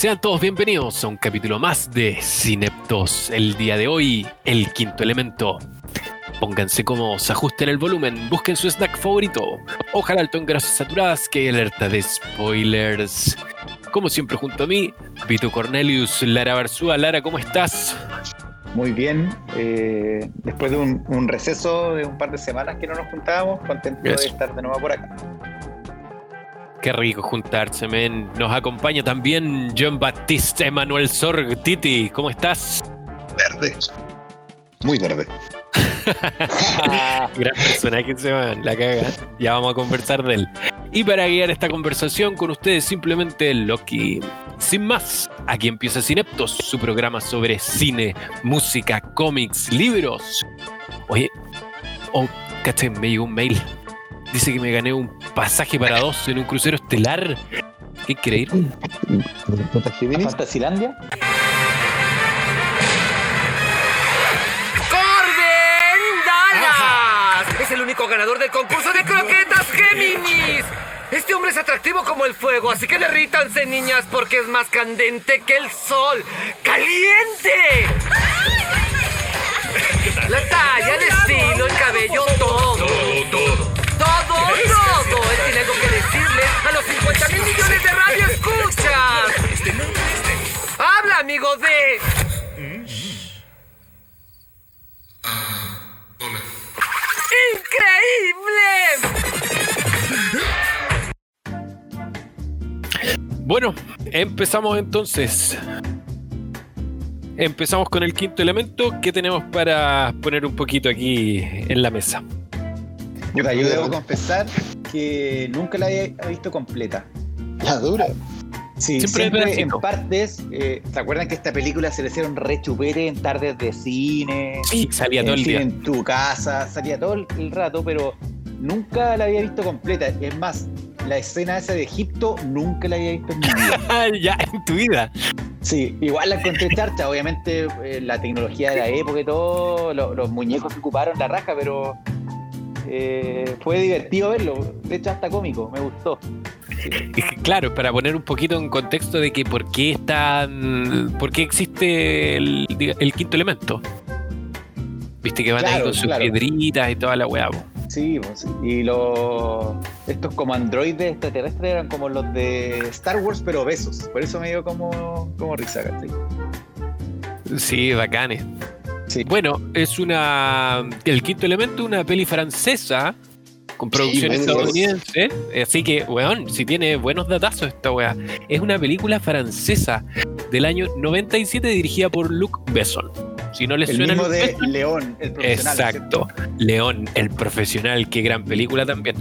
Sean todos bienvenidos a un capítulo más de Cineptos. El día de hoy, el quinto elemento. Pónganse cómodos, ajusten el volumen, busquen su snack favorito. Ojalá alto en grasas saturadas que hay alerta de spoilers. Como siempre junto a mí, Vito Cornelius, Lara Barzúa. Lara, ¿cómo estás? Muy bien, eh, después de un, un receso de un par de semanas que no nos juntábamos, contento Eso. de estar de nuevo por acá. Qué rico juntarse, men. Nos acompaña también John Baptiste Emanuel Sorg. Titi, ¿cómo estás? Verde. Muy verde. Gran personaje se va, la caga. Ya vamos a conversar de él. Y para guiar esta conversación con ustedes, simplemente Loki. Sin más, aquí empieza Cineptos, su programa sobre cine, música, cómics, libros. Oye, oh, caché, me llegó un mail. Dice que me gané un pasaje para dos en un crucero estelar. ¿Qué quiere ir? ¿A Fantasilandia? ¡Corben Dallas! Es el único ganador del concurso de croquetas Géminis. Este hombre es atractivo como el fuego, así que derrítanse, niñas, porque es más candente que el sol. ¡Caliente! La talla, el estilo, el cabello, todo. Todo, todo. Los 50 mil millones de radio escuchas. Habla, amigo de. ¡Increíble! Bueno, empezamos entonces. Empezamos con el quinto elemento que tenemos para poner un poquito aquí en la mesa. Puta, yo debo confesar que nunca la había visto completa. La dura. Sí, Siempre siempre, en partes. eh, ¿Se acuerdan que esta película se le hicieron re chupete en tardes de cine? Sí, salía todo el día. en tu casa, salía todo el, el rato, pero nunca la había visto completa. Es más, la escena esa de Egipto nunca la había visto en mi vida. Ya, en tu vida. Sí, igual la encontré charcha, obviamente eh, la tecnología de la época y todo, lo- los muñecos que ocuparon la raja, pero eh, fue divertido verlo, de hecho hasta cómico, me gustó. Claro, para poner un poquito en contexto de que por qué están. por qué existe el, quinto elemento. Viste que van ahí con sus claro. piedritas y toda la weá. Sí, pues, sí. y los estos como androides extraterrestres eran como los de Star Wars, pero obesos, por eso me dio como, como risa, ¿cachai? Sí, bacanes. Sí. Bueno, es una. El quinto elemento, una peli francesa con producción Sí, estadounidense. Así que, weón, si tiene buenos datazos esta weá. Es una película francesa del año 97 dirigida por Luc Besson. Si no les El suena mismo Luc de Besson, León, el profesional. Exacto. León, el profesional, qué gran película también.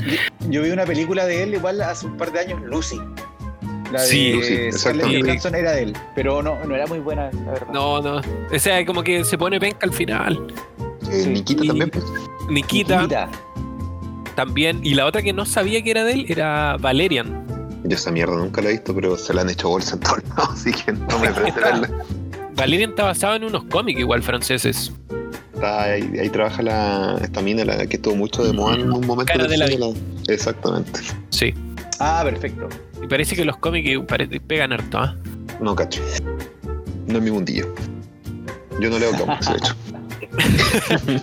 Yo vi una película de él igual hace un par de años, Lucy. La de Sí, Lucy, Scarlett. Johansson era de él, pero no, no era muy buena, la verdad. No, no. O sea, como que se pone penca al final. Eh, Sí. Nikita Y- también, pues. Nikita Nikita. también. Y la otra que no sabía que era de él era Valerian. Yo esa mierda nunca la he visto, pero se la han hecho bolsa en todos lados, así que no me parece verla. Valerian está basado en unos cómics igual franceses. Está ahí, ahí trabaja la, esta mina, la que estuvo mucho de moda en un momento Cara de la- Exactamente. Sí. Ah, perfecto. Y parece que los cómics pegan harto, ¿ah? No cacho. No es mi mundillo. Yo no leo cómics, de hecho.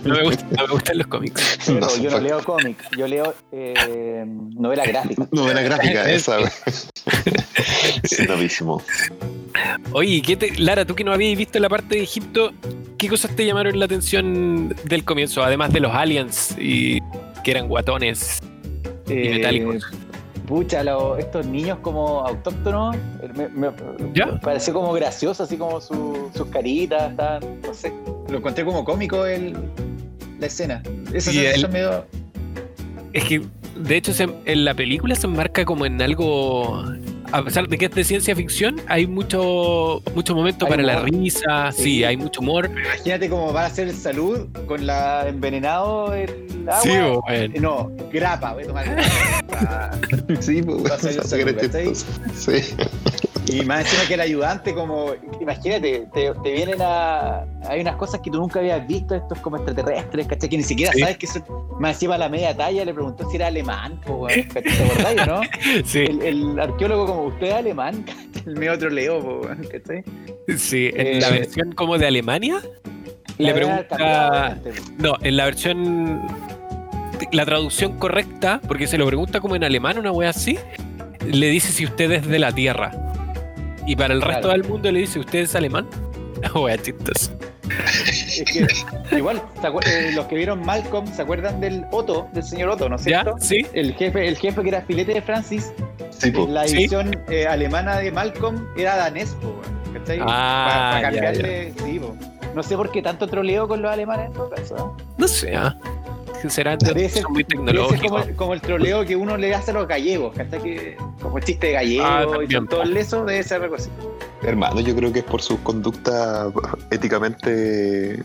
No me, gusta- no me gustan los cómics. Pero No, yo no leo cómics, yo leo eh, novela gráfica. Novela gráfica, esa. Sí, novísimo. Oye, ¿qué te- Lara, tú que no habías visto la parte de Egipto, ¿qué cosas te llamaron la atención del comienzo? Además de los aliens y que eran guatones y Eh, metálicos. Pucha, lo- estos niños como autóctonos, eh, me, me- ¿Ya? me pareció como gracioso, así como su- sus caritas, estaban, no sé. Lo encontré como cómico el, la escena. Y sensación el- me dio- Es que, de hecho, se- en la película se enmarca como en algo. A pesar de que es de ciencia ficción, hay mucho, mucho momento Hay para la humor. risa, sí. Sí. hay mucho humor. Imagínate cómo va a hacer salud con la envenenado el agua. Sí, bueno. Eh, No, grapa, voy a tomar grapa. Sí, pues, Va a ser esa salud. Sí. Y más encima que el ayudante, como, imagínate, te, te vienen a. Hay unas cosas que tú nunca habías visto, estos como extraterrestres, ¿cachai? Que ni siquiera Sí. sabes que son. Más encima a la media talla le preguntó si era alemán, po. ¿te acordáis, o no? Sí, El, el arqueólogo, como usted es alemán, el medio troleo, po, weón, ¿cachai? sí. En la Eh, versión como de Alemania, La Le pregunta- po. no, en la versión. La traducción correcta, porque se lo pregunta como en alemán, una wea así, le dice si usted es de la Tierra. Y para el resto Claro. del mundo le dice, ¿usted es alemán? Wea. Es que, igual, ¿se acuer- eh, los que vieron Malcolm, ¿se acuerdan del Otto, del señor Otto, ¿no es ¿Ya? cierto? ¿Sí? El jefe, el jefe que era filete de Francis, Sí, po. la Sí. edición eh, alemana de Malcolm era danés, po, ¿cachai? Ah, Para ya, cambiarle, sí, po. No sé por qué tanto troleo con los alemanes en todo caso. ¿no? Sé, ¿ah? Debe ser- son muy Debe ser tecnológicos. como, como el troleo que uno le hace a los gallegos, ¿cachai? Que, como el chiste de gallego Ah, y también, po. lesos, debe ser algo así. Hermano, yo creo que es por sus conductas éticamente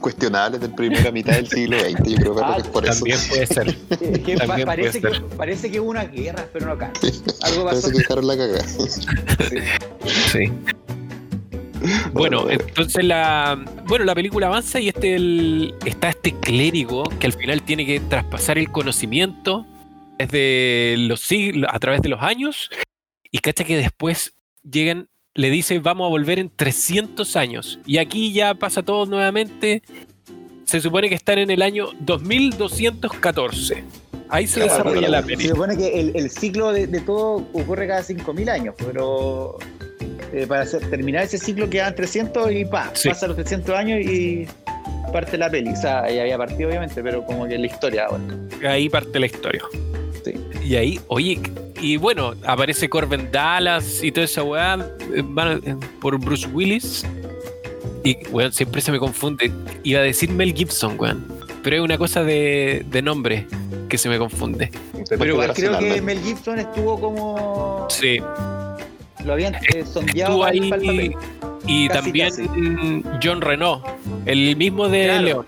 cuestionables del primera mitad del siglo XX. Yo creo Ah, que es por eso. También puede ser. Es que pa- También parece, puede que, parece que hubo una guerra, pero no acá. Algo pasó. Parece que dejaron la cagada. Sí. Bueno, Bueno, entonces la bueno la película avanza y este el- está este clérigo que al final tiene que traspasar el conocimiento desde los siglos a través de los años y cacha que después llegan le dice vamos a volver en 300 años y aquí ya pasa todo nuevamente. Se supone que están en el año 2214 ahí se Claro, desarrolla la Se película supone que el, el ciclo de, de todo ocurre cada 5.000 años, pero eh, para hacer- terminar ese ciclo quedan 300 y pa, Sí. pasa los 300 años y parte la peli. O sea, ya había partido obviamente, pero como que la historia ahora. ahí parte la historia. Sí. Y ahí, oye, y bueno, aparece Corbin Dallas y toda esa weá van, por Bruce Willis. Y weón, siempre se me confunde. Iba a decir Mel Gibson, weón. Pero es una cosa de, de nombre que se me confunde. Pero igual creo que Mel Gibson estuvo como. Sí. Lo habían eh, sondeado ahí. para el papel. Y Casi, también casi. John Renault, el mismo de Claro. León.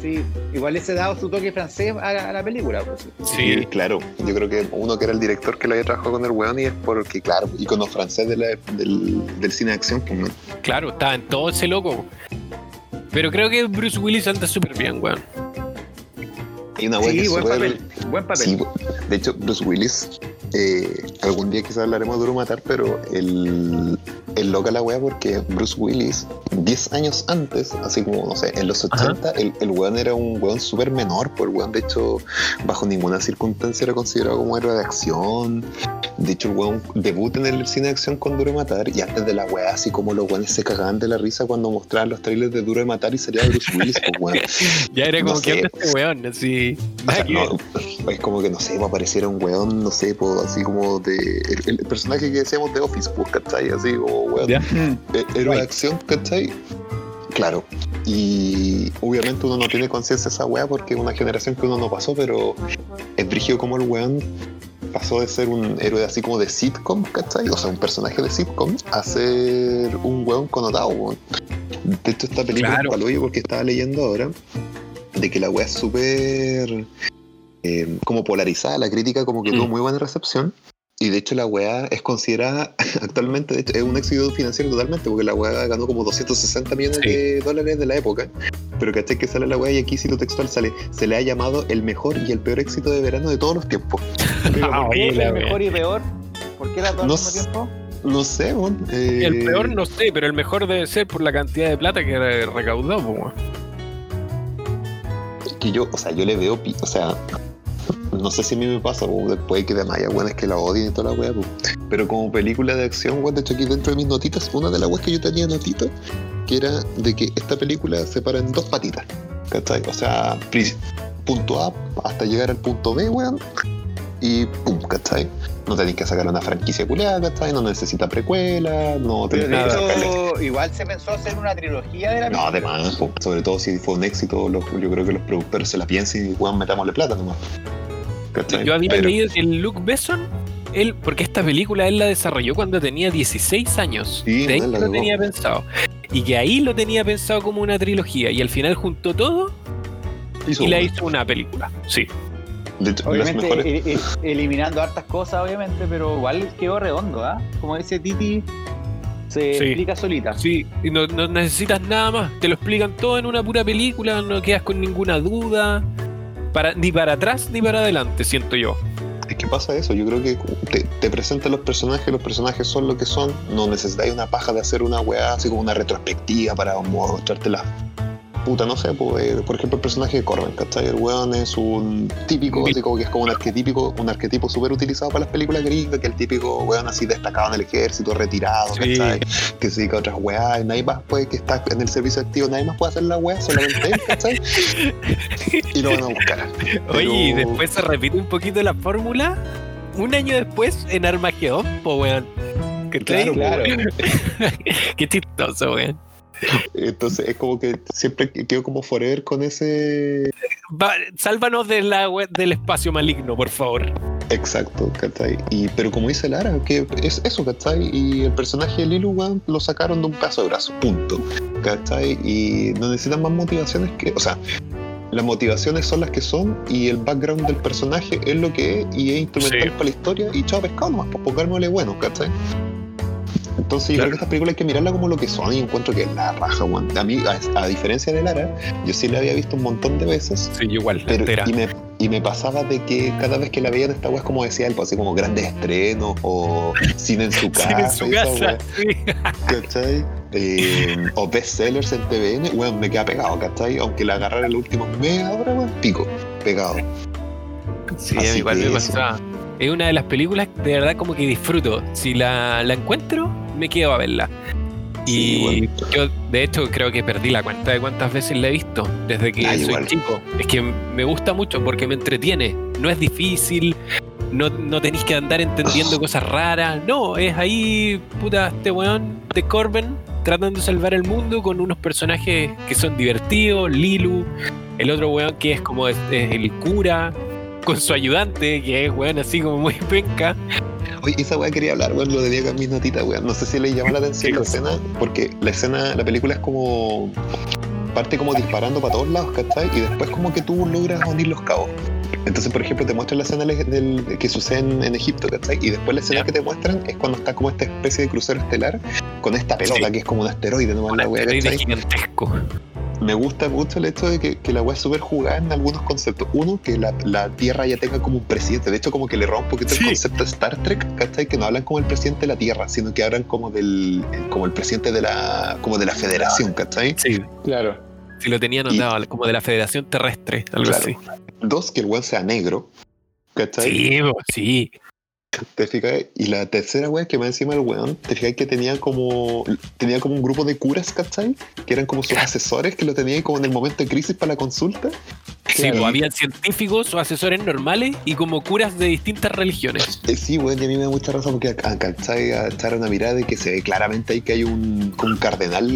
Sí, igual ese dado su toque francés a, a la película. Pues. Sí, claro. Yo creo que uno que era el director que lo había trabajado con el weón y es porque, claro, icono francés de la- del, del cine de acción. Pues, man. Claro, estaba en todo ese loco. Pero creo que Bruce Willis anda súper bien, weón. Hay una weá Sí, buen papel. Buen papel. Sí, de hecho, Bruce Willis, eh, algún día quizás hablaremos de Duro Matar, pero el, el loca la wea porque Bruce Willis, 10 años antes, así como, no sé, en los 80, el, el weón era un weón súper menor, pues el weón, de hecho, bajo ninguna circunstancia era considerado como héroe de acción. De hecho, el weón debuta en el cine de acción con Duro de Matar y antes de la wea, así como los weones se cagaban de la risa cuando mostraban los trailers de Duro de Matar y salía Bruce Willis, pues weón. Ya era No como que sé. onda este weón, así. O Nada sea, que no, es como que no sé, va a aparecer un weón, no sé, po, así como de. El, el personaje que decíamos de Office, pues, ¿cachai? Así como weón. Mm. eh, Héroe de Right. acción, ¿cachai? Claro. Y obviamente uno no tiene conciencia de esa weá porque es una generación que uno no pasó, pero es brígido como el weón pasó de ser un héroe así como de sitcom, ¿cachai? O sea, un personaje de sitcom a ser un weón connotado, weón. De hecho, esta película Claro. es porque estaba leyendo ahora de que la weá es súper eh, como polarizada, la crítica como que Mm. tuvo muy buena recepción. Y de hecho la weá es considerada actualmente, de hecho, es un éxito financiero totalmente, porque la weá ganó como 260 millones Sí. de dólares de la época. Pero caché que sale la weá y aquí cito textual sale, se le ha llamado el mejor y el peor éxito de verano de todos los tiempos. Pero Ah, ¿por qué el mejor y peor? ¿Por qué las dos No al mismo sé. tiempo? No sé, eh, El peor no sé, pero el mejor debe ser por la cantidad de plata que re- recaudó, weón. Que yo, o sea, yo le veo, o sea, no sé si a mí me pasa, po, después que de Maya, weón, es que la odien y toda la weá, po. pero como película de acción, weón, de hecho aquí dentro de mis notitas, una de las weas que yo tenía notita, que era de que esta película se para en dos patitas, ¿cachai? O sea, punto A hasta llegar al punto B, weón, y pum, ¿cachai? No tenéis que sacar una franquicia culiada, ¿cachai? No necesita precuela, no Pero tenéis de que sacarle hecho, igual se pensó hacer una trilogía de la no, además, sobre todo si fue un éxito, los- yo creo que los productores se la piensan y weón, metámosle plata nomás. ¿Cachai? Yo había Pero- leído que el Luke Besson, él, porque esta película él la desarrolló cuando tenía 16 años. Sí, de ahí bueno, lo tenía pensado. Y que ahí lo tenía pensado como una trilogía. Y al final juntó todo hizo y la hizo una película. Sí. De hecho, las Obviamente mejores. eliminando hartas cosas, obviamente, pero igual quedó redondo, ¿ah? Como ese Titi se Sí. explica solita. Sí, y no, no necesitas nada más. Te lo explican todo en una pura película, no quedas con ninguna duda. Para, ni para atrás ni para adelante, siento yo. Es que pasa eso, yo creo que te, te presentan los personajes, los personajes son lo que son, no necesitáis una paja de hacer una weá así como una retrospectiva para mostrarte la puta, no sé, pues, eh, por ejemplo el personaje de Corbin, ¿cachai? El weón es un típico, así como que es como un arquetípico, un arquetipo súper utilizado para las películas gringas, que el típico weón así destacado en el ejército, retirado, Sí. ¿cachai? Que se dedica a otras weas, y nadie más puede, que está en el servicio activo, nadie más puede hacer la wea, solamente él, ¿cachai? Y lo van a buscar. Oye, y después se repite un poquito la fórmula. Un año después en Armagedón, po weón. ¿Cachai? Claro, Claro. Qué chistoso, weón. Entonces es como que siempre quedo como forever con ese Va, sálvanos de la, del espacio maligno, por favor. Exacto, ¿cachai? Y, pero como dice Lara, que es eso, ¿cachai? Y el personaje de Lilu, weón, lo sacaron de un pedazo de brazo, punto. ¿cachai? Y no necesitan más motivaciones que. O sea, las motivaciones son las que son y el background del personaje es lo que es y es instrumental Sí. para la historia y chao pescado nomás, pues porque bueno, ¿cachai? Entonces yo Claro. creo que estas películas hay que mirarlas como lo que son y encuentro que es la raja, weón. A mí, a, a diferencia de Lara, yo sí la había visto un montón de veces Sí, igual, pero, entera. y, me, y me pasaba de que cada vez que la veía en esta wea, como decía él, pues así como grandes estrenos o cine en su casa. Sí, en su casa. ¿cachai? Eh, o bestsellers en TVN, weón, me queda pegado, ¿cachai? Aunque la agarrara en los últimos media hora, weón, pico, pegado. Sí, a mí igual me pasaba. Es una de las películas de verdad como que disfruto. Si la, la encuentro, me quedo a verla. Y yo, de hecho, creo que perdí la cuenta de cuántas veces la he visto desde que Ah, soy igual. chico. Es que me gusta mucho porque me entretiene. No es difícil, no, no tenéis que andar entendiendo cosas raras. No, es ahí, puta, este weón de Corbin tratando de salvar el mundo con unos personajes que son divertidos. Lilu, el otro weón que es como es- es el cura, con su ayudante, que es weón así como muy penca. Oye, esa weá quería hablar, weón, lo tenía acá en mis notitas, weón. No sé si le llama la atención ¿Qué la cosa? escena, porque la escena, la película es como. parte como disparando para todos lados, ¿cachai? Y después como que tú logras unir los cabos. Entonces, por ejemplo, te muestran la escena del- del- que sucede en, en Egipto, ¿cachai? Y después la escena que te muestran es cuando está como esta especie de crucero estelar con esta pelota Sí. que es como un asteroide, ¿no? La ¿cachai? gigantesco. Me gusta mucho el hecho de que, que la weá es súper jugada en algunos conceptos. Uno, que la, la Tierra ya tenga como un presidente. De hecho, como que le un poquito Sí. el concepto de Star Trek, ¿cachai? Que no hablan como el presidente de la Tierra, sino que hablan como del como el presidente de la como de la federación, ¿cachai? Sí, Claro. si lo tenía anotado, como de la Federación Terrestre, algo Claro. así. Dos, que el weón sea negro, ¿cachai? Sí, sí. ¿Te fijas? Y la tercera weá que más encima del weón, te fijas que tenía como tenía como un grupo de curas, ¿cachai? Que eran como sus asesores que lo tenían como en el momento de crisis para la consulta. Sí, bo, habían científicos o asesores normales y como curas de distintas religiones. Eh, Sí, weón, y a mí me da mucha razón porque a- ¿cachai? A echar una mirada de que se ve claramente ahí que hay un, cardenal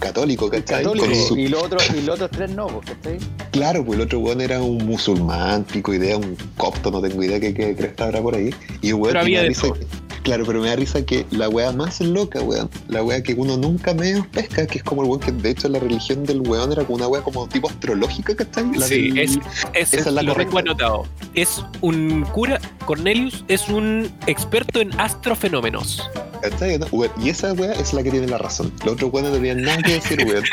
católico, ¿cachai? Católico. Con su- Y los otros y los otros tres no, pues, ¿cachai? Claro, pues el otro weón era un musulmán, pico idea, un copto, no tengo idea qué, qué cresta habrá por ahí. Y weón, Pero había de todo. claro, pero me da risa que la weá más loca, weón, la weá que uno nunca menos pesca, que es como el weón que de hecho la religión del weón era como una weá como tipo astrológica, ¿cachai? La Sí, del- es, es, esa es la lo tengo anotado. Es un cura, Cornelius es un experto en astrofenómenos. ¿Cachai? no? Weón, Y esa weá es la que tiene la razón. Los otros weones no tenían nada que decir, weón.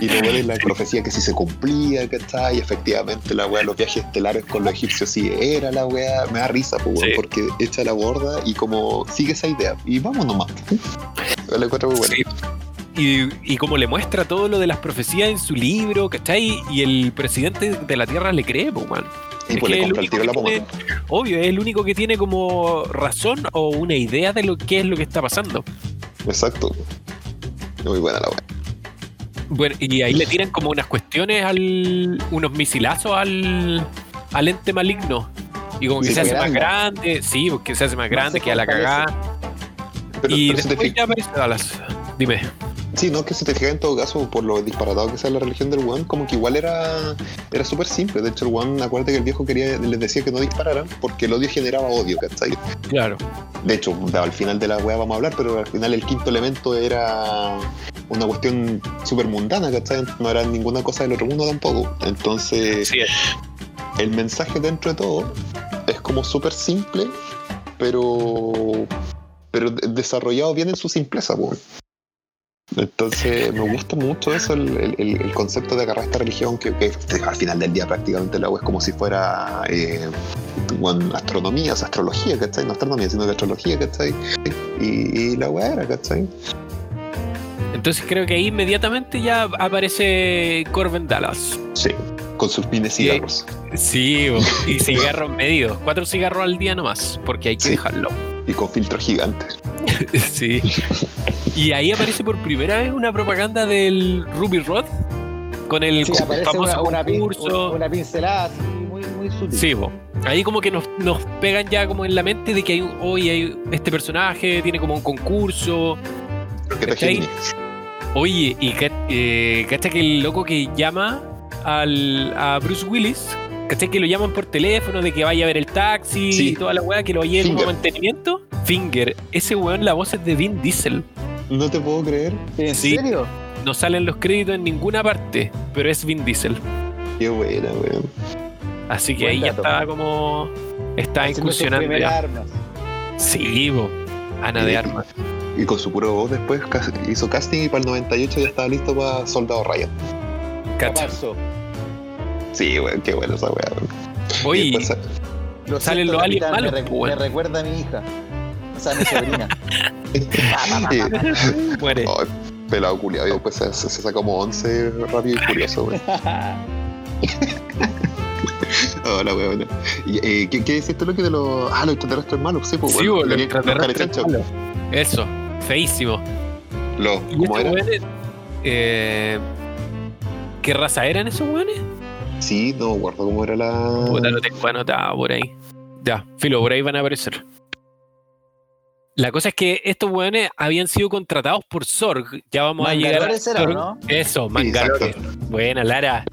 Y weón es la profecía que sí se cumplía, ¿cachai? Y efectivamente la weá, los viajes estelares con los egipcios sí era la weá. Me da risa, pues, weón, Sí. porque echa la borda y como sigue esa idea. Y vamos nomás. Lo encuentro muy bueno. Sí. Y, y como le muestra todo lo de las profecías en su libro, ¿cachai? Y el presidente de la Tierra le cree, pues. Y Es pues le el tiro la pomada. Obvio, es el único que tiene como razón o una idea de lo que es lo que está pasando. Exacto. Muy buena la weá. Bueno, y ahí le tiran como unas cuestiones al. unos misilazos al. al ente maligno. Y como que Sí, se hace pues, más grande. sí, porque se hace más No grande se que a la cagada. Pero, y pero te después ya aparece Dallas. Dime. Sí, no, que si te fijas en todo caso, por lo disparatado que sea la religión del weón, como que igual era, era súper simple. De hecho, el weón, acuérdate que el viejo quería, les decía que no dispararan porque el odio generaba odio, ¿cachai? Claro. De hecho, al final de la weá vamos a hablar, pero al final el quinto elemento era una cuestión súper mundana, ¿cachai? No era ninguna cosa del otro mundo tampoco. Entonces, Sí, el mensaje dentro de todo como súper simple, pero, pero de- desarrollado bien en su simpleza, weón. Entonces me gusta mucho eso, el, el- concepto de agarrar esta religión que, que al final del día prácticamente la web es como si fuera eh, bueno, astronomía, o sea, astrología, ¿cachai? No astronomía, sino que astrología, ¿cachai? Y, y la weá era, ¿cachai? Entonces creo que ahí inmediatamente ya aparece Corbin Dallas. Sí, con sus pines cigarros. Sí, y cigarros medidos. Cuatro cigarros al día nomás, porque hay que Sí. dejarlo. Y con filtros gigantes. Sí. Y ahí aparece por primera vez una propaganda del Ruby Rod con el Sí, famoso una, concurso. una pincelada así muy, muy sutil. Sí, bo. ahí como que nos, nos pegan ya como en la mente de que hay, un- hoy hay este personaje, tiene como un concurso. Oye, y eh, cacha que el loco que llama al, a Bruce Willis, ¿cachai? Que lo llaman por teléfono, de que vaya a ver el taxi Sí. y toda la weá, que lo lleve como mantenimiento. Finger, ese weón, la voz es de Vin Diesel. No te puedo creer. ¿En Sí. serio? No salen los créditos en ninguna parte, pero es Vin Diesel. Qué buena, weón. Así que Buen ahí ya está como. Sus incursionando ya. armas. Sí, bo. Ana de Armas. Y con su puro voz después hizo casting y para el 98 ya estaba listo para Soldado Ryan. Cacha. Caparzo. Sí, weón, qué buena esa weá, weón. Oye, después, Lo Salen los aliens malos, Me, re- pues, bueno. me recuerda a mi hija. O sea, a mi sobrina. muere. oh, pelado culiado. Y después se, se, se saca como 11 rápido y furioso, weón. Hola, weón. Eh, ¿qué, ¿Qué decís tú lo que de los. Ah, los extraterrestres malos? Sí, pues, Sí, bueno. los extraterrestres malos. Eso, feísimo. Los, ¿Y ¿Cómo estos era? weones? Eh, ¿Qué raza eran esos weones? Sí, no me acuerdo cómo era la. Puta, lo tengo anotado por ahí. Ya, filo, por ahí van a aparecer. La cosa es que estos weones habían sido contratados por Sorg. Ya vamos a llegar a Mangalores era. ¿no? Eso, Mangalores. Buena, Lara.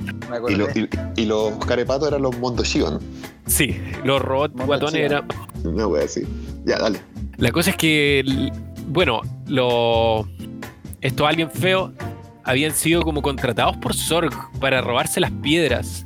Y, lo- y, y los carepatos eran los Mondoshion. Sí, los robots Mondo guatones eran. Una wea así. Ya, dale. La cosa es que, bueno, los estos aliens feos habían sido como contratados por Sorg para robarse las piedras.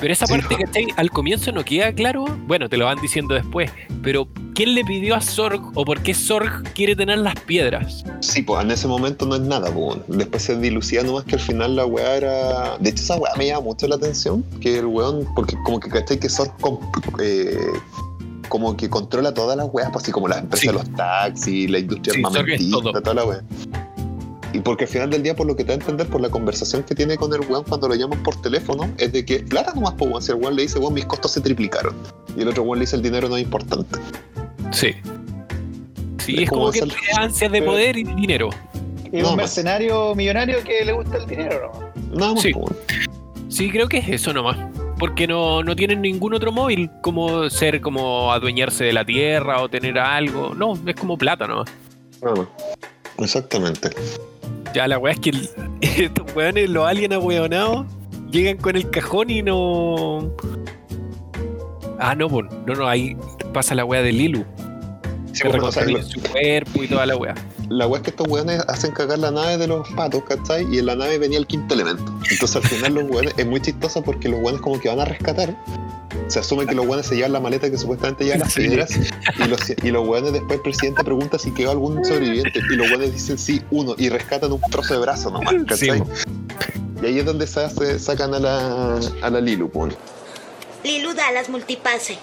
Pero esa parte, ¿cachai? Al comienzo no queda claro. Bueno, te lo van diciendo después. Pero, ¿quién le pidió a Sorg o por qué Sorg quiere tener las piedras? Sí, pues en ese momento no es nada, pues. Después se dilucía nomás que al final la weá era. De hecho, esa weá me llama mucho la atención. Que el weón, porque como que cachai que Sorg eh, como que controla todas las weas, pues así como las empresas Sí. de los taxis, la industria Sí, armamentista, toda la weá. Y porque al final del día, por lo que te da a entender, por la conversación que tiene con el weón cuando lo llaman por teléfono, es de que plata nomás, pues, weón. Si el weón le dice, weón, mis costos se triplicaron. Y el otro weón le dice, el dinero no es importante. Sí. Sí, Es es como como que hacer- tiene ansias de Pero- poder y dinero. Es No, un mercenario millonario que le gusta el dinero, ¿no? Nada más, Sí. Sí, creo que es eso nomás. Porque no, no tienen ningún otro móvil como ser como adueñarse de la tierra o tener algo. No, es como plata nomás. Nada más. Exactamente. Ya la weá es que el- estos weones, los aliens ahueonados, llegan con el cajón y no. Ah, no, no, no, ahí pasa la weá de Lilu. Sí, que reconstruye su cuerpo y toda la weá. La weá es que estos weones hacen cagar la nave de los patos, ¿cachai? Y en la nave venía el quinto elemento. Entonces al final los weones, es muy chistoso porque los weones como que van a rescatar. Se asume que los weones se llevan la maleta que supuestamente lleva las Sí. piedras. Y los, y los weones después el presidente pregunta si quedó algún sobreviviente. Y los weones dicen sí, uno. Y rescatan un trozo de brazo nomás, ¿cachai? y ahí es donde se hace- sacan a la, a la Lilu, pues. Lilu Dallas Multipase.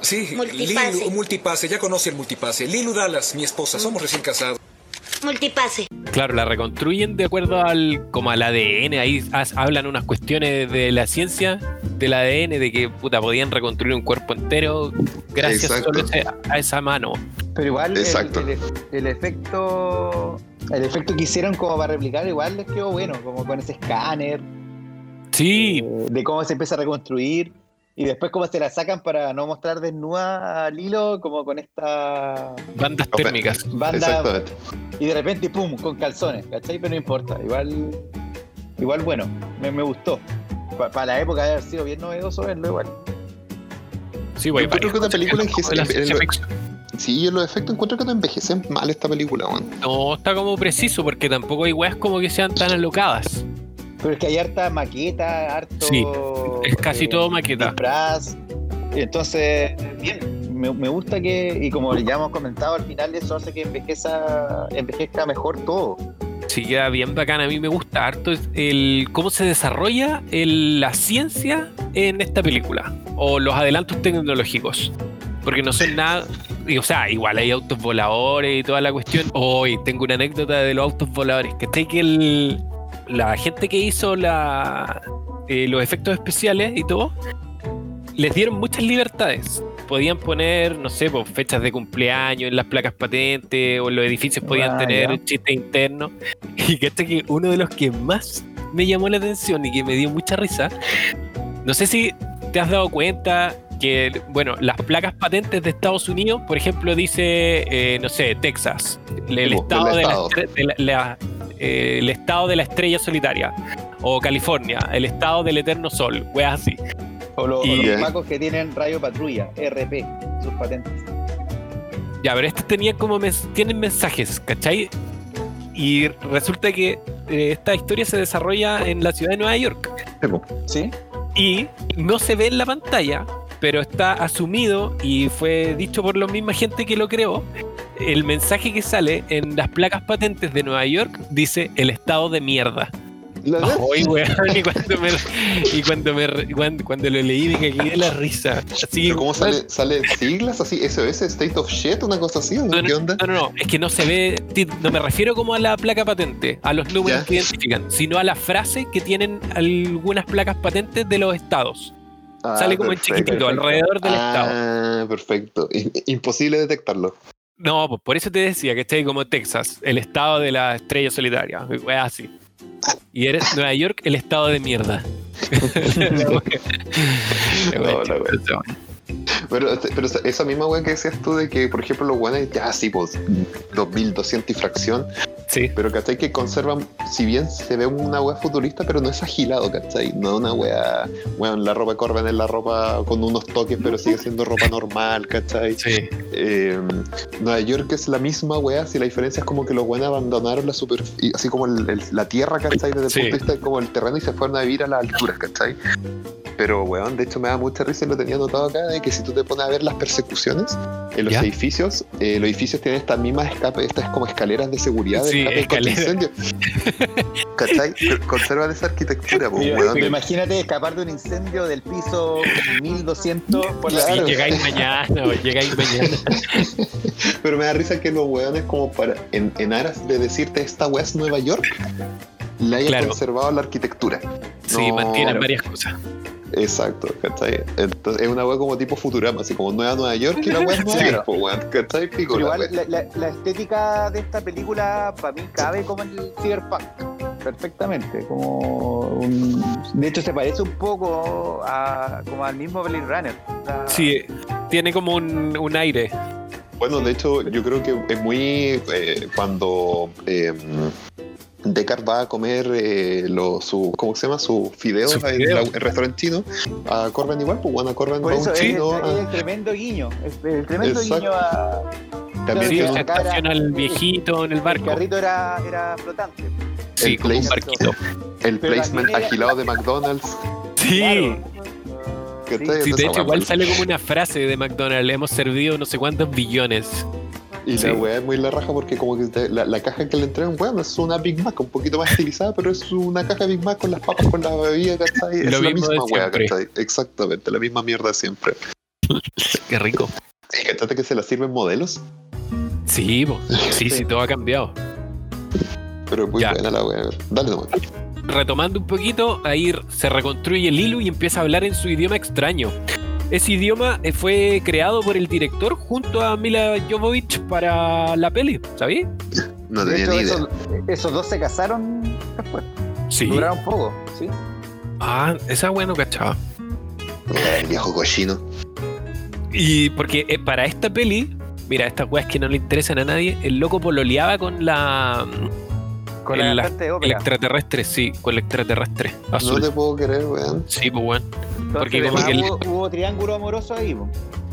Sí, Multipase. Lilu, multipase, ya conoce el multipase. Lilu Dallas, mi esposa, somos recién casados. Multipase. Claro, la reconstruyen de acuerdo al como al ADN. Ahí has- hablan unas cuestiones de la ciencia del ADN, de que puta podían reconstruir un cuerpo entero gracias solo a esa mano. Pero igual el, Exacto. el- el efecto el efecto que hicieron como para replicar igual les quedó bueno, como con ese escáner, Sí, eh, de cómo se empieza a reconstruir y después cómo se la sacan para no mostrar desnuda a Lilo como con esta bandas térmicas. banda Exactamente. y de repente pum con calzones, ¿cachai? Pero no importa, igual igual bueno, me, me gustó. Para la época de haber sido bien novedoso verlo igual. Sí, güey, Yo creo que película la ficción. Sí, y en los efectos encuentro que no envejecen mal esta película, weón. No está como preciso, porque tampoco hay weas como que sean tan alocadas. Pero es que hay harta maqueta, harto Sí, es casi eh, todo maqueta. disfraz. Entonces, bien, me, me gusta que, y como ya hemos comentado, al final eso hace que envejeza, envejezca mejor todo. Sí, queda bien bacán. A mí me gusta harto el cómo se desarrolla el- la ciencia en esta película. O los adelantos tecnológicos. Porque no son nada. y, o sea, igual hay autos voladores y toda la cuestión. Hoy tengo una anécdota de los autos voladores. Que que el, la gente que hizo la, eh, los efectos especiales y todo, les dieron muchas libertades. Podían poner, no sé, pues, fechas de cumpleaños en las placas patentes o en los edificios podían Ah, tener ya. chistes internos. Y que que uno de los que más me llamó la atención y que me dio mucha risa, no sé si te has dado cuenta que, bueno, las placas patentes de Estados Unidos, por ejemplo, dice, eh, no sé, Texas, el, pues, estado, el de la de la- eh, el estado de la estrella solitaria, o California, el estado del eterno sol, weas así. O, lo- o Y- los pacos que tienen radio patrulla, RP, sus patentes. Ya, pero estos tenían como mens- tienen mensajes, ¿cachai? Y resulta que eh, esta historia se desarrolla en la ciudad de Nueva York. ¿Sí? Y no se ve en la pantalla, pero está asumido y fue dicho por la misma gente que lo creó. El mensaje que sale en las placas patentes de Nueva York dice el estado de mierda. La- Ay, weón, y cuando, me, y cuando, me, cuando, cuando lo leí me cagué de la risa. Así ¿Pero ¿Cómo sale, sale siglas así? SOS, State of Shit, una cosa así? ¿o No, ¿Qué no, onda? no, no, no, es que no se ve, no me refiero como a la placa patente, a los números Ya. que identifican, sino a la frase que tienen algunas placas patentes de los estados. Ah, Sale como en perfecto. chiquitito, alrededor del estado. Ah, perfecto. I- Imposible detectarlo. No, pues por eso te decía que ahí como Texas, el estado de la estrella solitaria, wea así. Y eres Nueva York, el estado de mierda. No. Pero, este, pero esa- misma weá que decías tú de que, por ejemplo, los weones, ya sí, pues 2200 y fracción, Sí, pero ¿cachai? Que conservan, si bien se ve una weá futurista, pero no es agilado, ¿cachai? No una weá, weón, la ropa de Corben es la ropa con unos toques, pero sigue siendo ropa normal, ¿cachai? sí. Eh, Nueva York es la misma weá, si la diferencia es como que los weones abandonaron la superficie, así como el- el- la tierra, ¿cachai? Desde el Sí. punto de vista como el terreno y se fueron a vivir a las alturas, ¿cachai? Pero, weón, de hecho me da mucha risa y lo tenía notado acá, de que si tú te pones a ver las persecuciones en los ¿Ya? edificios, eh, los edificios tienen estas mismas escape, estas como escaleras de seguridad de Sí, escalera. incendio. ¿Cachai? Conservan esa arquitectura, pues, Pero, weón. pero imagínate escapar de un incendio del piso 1200 por la Sí, Claro. llegáis mañana, o llegáis mañana. Pero me da risa que los weones, como para, en, en aras de decirte esta weá es Nueva York, le hayan Claro. conservado la arquitectura. Sí, No, mantienen varias cosas. Exacto, ¿cachai? Entonces es una weá como tipo Futurama, así como Nueva Nueva York y la weá es Nueva Claro. ¿cachai? Pico Pero igual la, la- la estética de esta película para mí cabe como en el cyberpunk perfectamente como un- de hecho se parece un poco a como al mismo Blade Runner O sea, Sí, tiene como un, un aire. Bueno, de hecho, yo creo que es muy eh, cuando eh, Deckard va a comer eh, lo, su, ¿cómo se llama? Su fideo Su en el restaurante chino. A Corben igual, pues bueno, a Corben por va eso un es, chino. es a- el tremendo guiño es el tremendo Exacto. guiño a también Sí, se estaciona el viejito en el el barco. carrito era, era flotante Sí, el como un barquito. el pero placement era- agilado de McDonald's. Sí. Claro. ¿cachai? Sí, de hecho, igual sale como una frase de McDonald's. Hemos servido no sé cuántos billones. Y Sí. la weá es muy la raja porque como que te- la, la caja que le entregan, bueno, es una Big Mac, un poquito más estilizada, pero es una caja Big Mac con las papas, con la bebida, ¿cachai? Lo es la misma weá. ¿cachai? Exactamente, la misma mierda siempre. Qué rico. Y ¿Cachate que se la sirven modelos? Sí, po. sí, sí, todo ha cambiado. Pero es muy Ya. buena la weá. Dale nomás. Retomando un poquito, ahí se reconstruye el hilo y empieza a hablar en su idioma extraño. Ese idioma eh, fue creado por el director junto a Mila Jovovich para la peli, ¿sabí? No tenía hecho ni idea. esos, esos dos se casaron después Sí. duraron poco sí Ah, esa bueno, cachaba. El viejo cochino. Y porque eh, para esta peli, mira, estas weas que no le interesan a nadie, el loco pololeaba con la. Con El- la extraterrestre, sí, con el extraterrestre No azul. te puedo creer, weón. Sí, pues bueno. Entonces, porque como que el- hubo, hubo triángulo amoroso ahí po.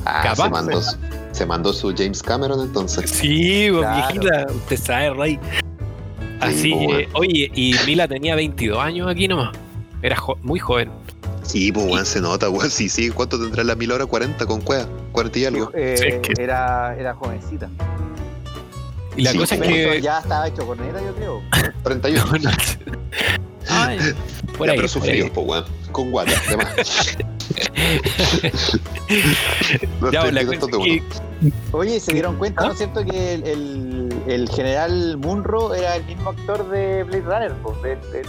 Ah, Capaz. se mandó, su- se mandó su James Cameron entonces. Sí, pues Claro. viejita, usted sabe, Rey. Así pues, bueno. oye, y Mila tenía 22 años aquí nomás. Era jo- muy joven. Sí, pues weón, se nota, weón. Sí, sí, ¿cuánto tendrá la mil hora? 40 con cueva, 40 y algo. Eh, Sí, es que- era, era jovencita. Y la Sí, cosa es que. ya estaba hecho corneta, yo creo. 31. No, no. Ay, por ya, ahí, pero ahí. pues weón. Con guata, además. Los Ya, la 32 cosa que Oye, se dieron cuenta, ¿Ah? ¿no es cierto? Que el, el, el general Munro era el mismo actor de Blade Runner, po, del, del-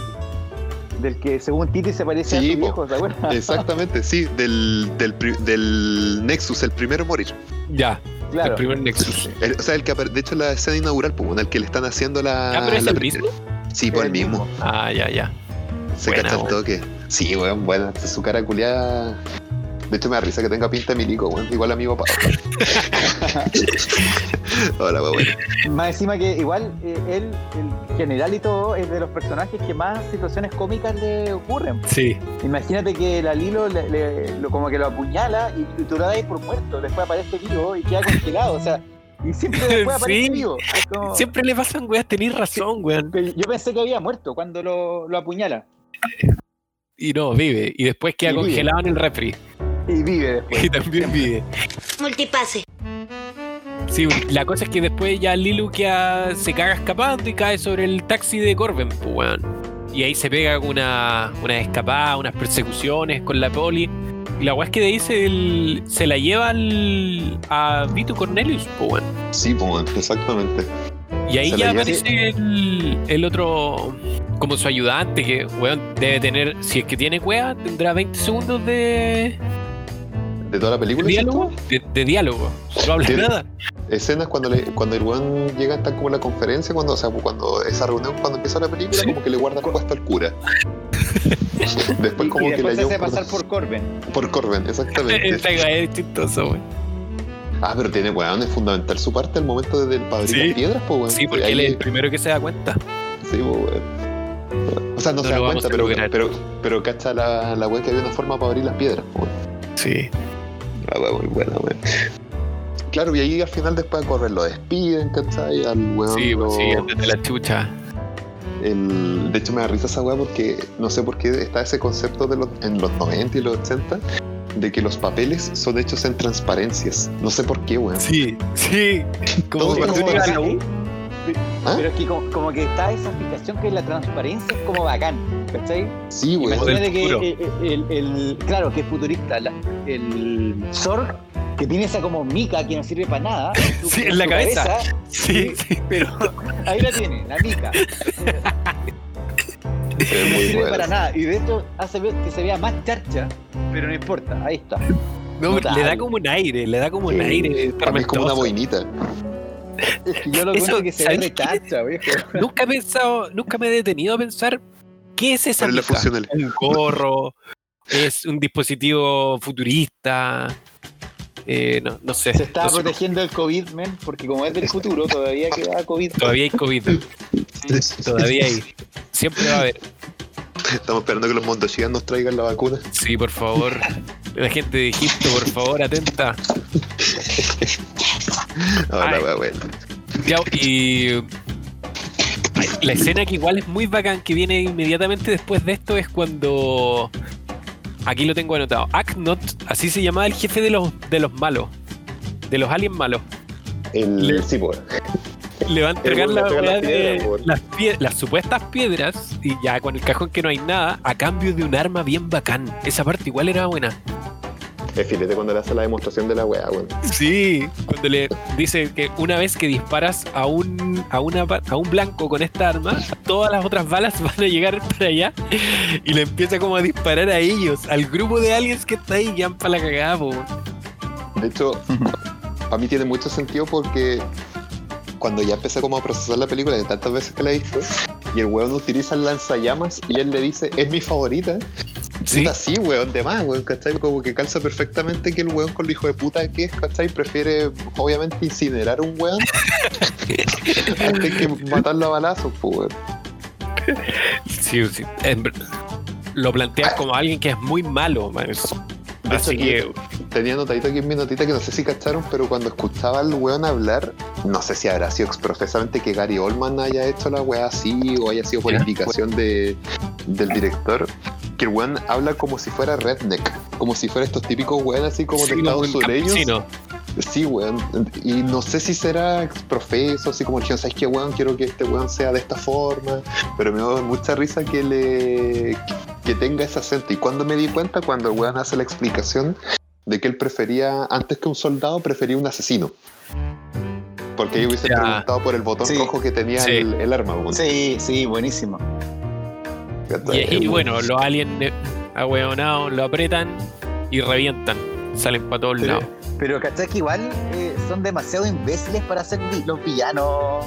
del que según Titi se parece a Sí, su po. viejo, ¿se acuerdan? Exactamente, sí, del, del, pri- del Nexus, el primero en morir. Ya, Claro. el primer Nexus. El- o sea, el que de hecho la escena inaugural, pues, bueno, el que le están haciendo la. Ah, pero es la el mismo. Sí, por el El mismo. mismo. Ah, ya, ya. Se Buena, cacha el toque. Sí, weón, bueno, su cara culiada. De hecho, me da risa que tenga pinta de milico, weón. Igual a mi papá. Hola, weón. bueno. Más encima que igual eh, él, el general y todo, es de los personajes que más situaciones cómicas le ocurren. Sí. Imagínate que la Lilo le- le- lo- como que lo apuñala y, y tú lo das por muerto, después aparece vivo y queda congelado, o sea, y siempre después aparece Sí. vivo. Como- Siempre le pasan, weas, tenés razón, weón. Yo pensé que había muerto cuando lo, lo apuñala Y no, vive. Y después queda Y vive. congelado en el refri. Y vive después. Y también vive. Multipase. Sí, la cosa es que después ya Lilu queda, se caga escapando y cae sobre el taxi de Corben, pues, weón. Y ahí se pega una, una escapada, unas persecuciones con la poli. Y la weá es que de ahí se, el- se la lleva al, a Vito Cornelius, pues, weón. Sí, pues, weón, exactamente. Y ahí Se ya aparece el, el otro, como su ayudante, que, weón, debe tener, si es que tiene cueva, tendrá 20 segundos de, De toda la de película. diálogo. De, de diálogo. No habla nada. Escenas cuando, le, cuando el weón llega hasta como la conferencia, cuando, o sea, cuando esa reunión, cuando empieza la película, Sí. como que le guardan puesto al cura. Después como y que después le se hace pasar por Corben. por Corben, exactamente. Esta es chistoso, weón. Ah, pero tiene, weón, es fundamental su parte al momento de, para abrir Sí. las piedras, pues, weón. Sí, porque Ahí- él es el primero que se da cuenta. Sí, pues, weón. O sea, no, No se da cuenta, pero, lograr. pero, pero cacha la, la weón que había una forma para abrir las piedras, pues. Sí. La weón muy buena, weón. Claro, y ahí al final después de correr lo despiden, ¿cachai? Al weón. Sí, lo- pues sí, desde la chucha. el- de hecho me da risa esa weá porque no sé por qué está ese concepto de los, en los 90 y los 80 de que los papeles son hechos en transparencias. No sé por qué, weón. Sí, sí. Como Todo que como. U, ¿Ah? Pero es que como, como que está esa fijación que la transparencia es como bacán, ¿cachai? Sí, weón. Imagínate que el, el- claro, que es futurista, la- el Zorg, que tiene esa como mica que no sirve para nada. su- Sí, en la cabeza. Sí, sí. pero ahí la tiene, la mica. Es No muy sirve bueno. para nada. Y de esto hace que se vea más charcha, pero no importa, ahí está. No, le da como un aire, le da como un aire. Para mí es como una boinita. Es que yo lo Eso, que se ve ¿sabes re qué? charcha, viejo. Nunca he pensado, nunca me he detenido a pensar qué es esa funciona. Un gorro, es un dispositivo futurista. Eh, no, no sé. Se está no protegiendo del COVID, men, porque como es del futuro, todavía queda COVID. Todavía hay COVID. Todavía hay. Siempre va a haber. Estamos esperando que los mondoshigas nos traigan la vacuna. Sí, por favor. La gente de Egipto, por favor, atenta. Ahora, weón, bueno. Ya, y la escena que igual es muy bacán, que viene inmediatamente después de esto, es cuando. Aquí lo tengo anotado. Aknot, así se llamaba el jefe de los, de los malos. De los aliens malos. El, Le- sí, pues. Le va a entregar la las piedras, por. las, pie- las supuestas piedras, y ya con el cajón que no hay nada, a cambio de un arma bien bacán. Esa parte igual era buena. Es filete cuando le hace la demostración de la weá, weón. Sí, cuando le dice que una vez que disparas a un a una a un blanco con esta arma, todas las otras balas van a llegar para allá y le empieza como a disparar a ellos, al grupo de aliens que está ahí, ya para la cagada, po. De hecho, para mí tiene mucho sentido porque cuando ya empecé como a procesar la película de tantas veces que la he visto, y el weón utiliza el lanzallamas y él le dice, es mi favorita. Sí, Puta, sí, weón, de más, weón, ¿cachai? Como que calza perfectamente que el weón con el hijo de puta que es, ¿cachai? Prefiere, obviamente, incinerar a un weón antes que matarlo a balazos, pues, weón. sí, sí. Lo planteas como alguien que es muy malo, man. Así hecho, que Tenía notadito aquí en mi notita que no sé si cacharon, pero cuando escuchaba al weón hablar, no sé si habrá sido exprofesamente que Gary Oldman haya hecho la weá así o haya sido por indicación de, del director, que el weón habla como si fuera redneck, como si fuera estos típicos weón así como de Estados un Unidos. Sí, weón. Y no sé si será exprofeso, así como dijeron, ¿sabes qué, weón? Quiero que este weón sea de esta forma. Pero me da mucha risa que le que tenga ese acento. Y cuando me di cuenta, cuando el weón hace la explicación de que él prefería, antes que un soldado, prefería un asesino. Porque yo hubiese Ya. preguntado por el botón Sí. rojo que tenía Sí. el, el arma, weón. Sí, sí, buenísimo. Y, y bueno, los aliens eh, ahueonados lo apretan y revientan. Salen para todos Pero, lados. pero ¿cachai que igual eh, son demasiado imbéciles para ser vi- los villanos,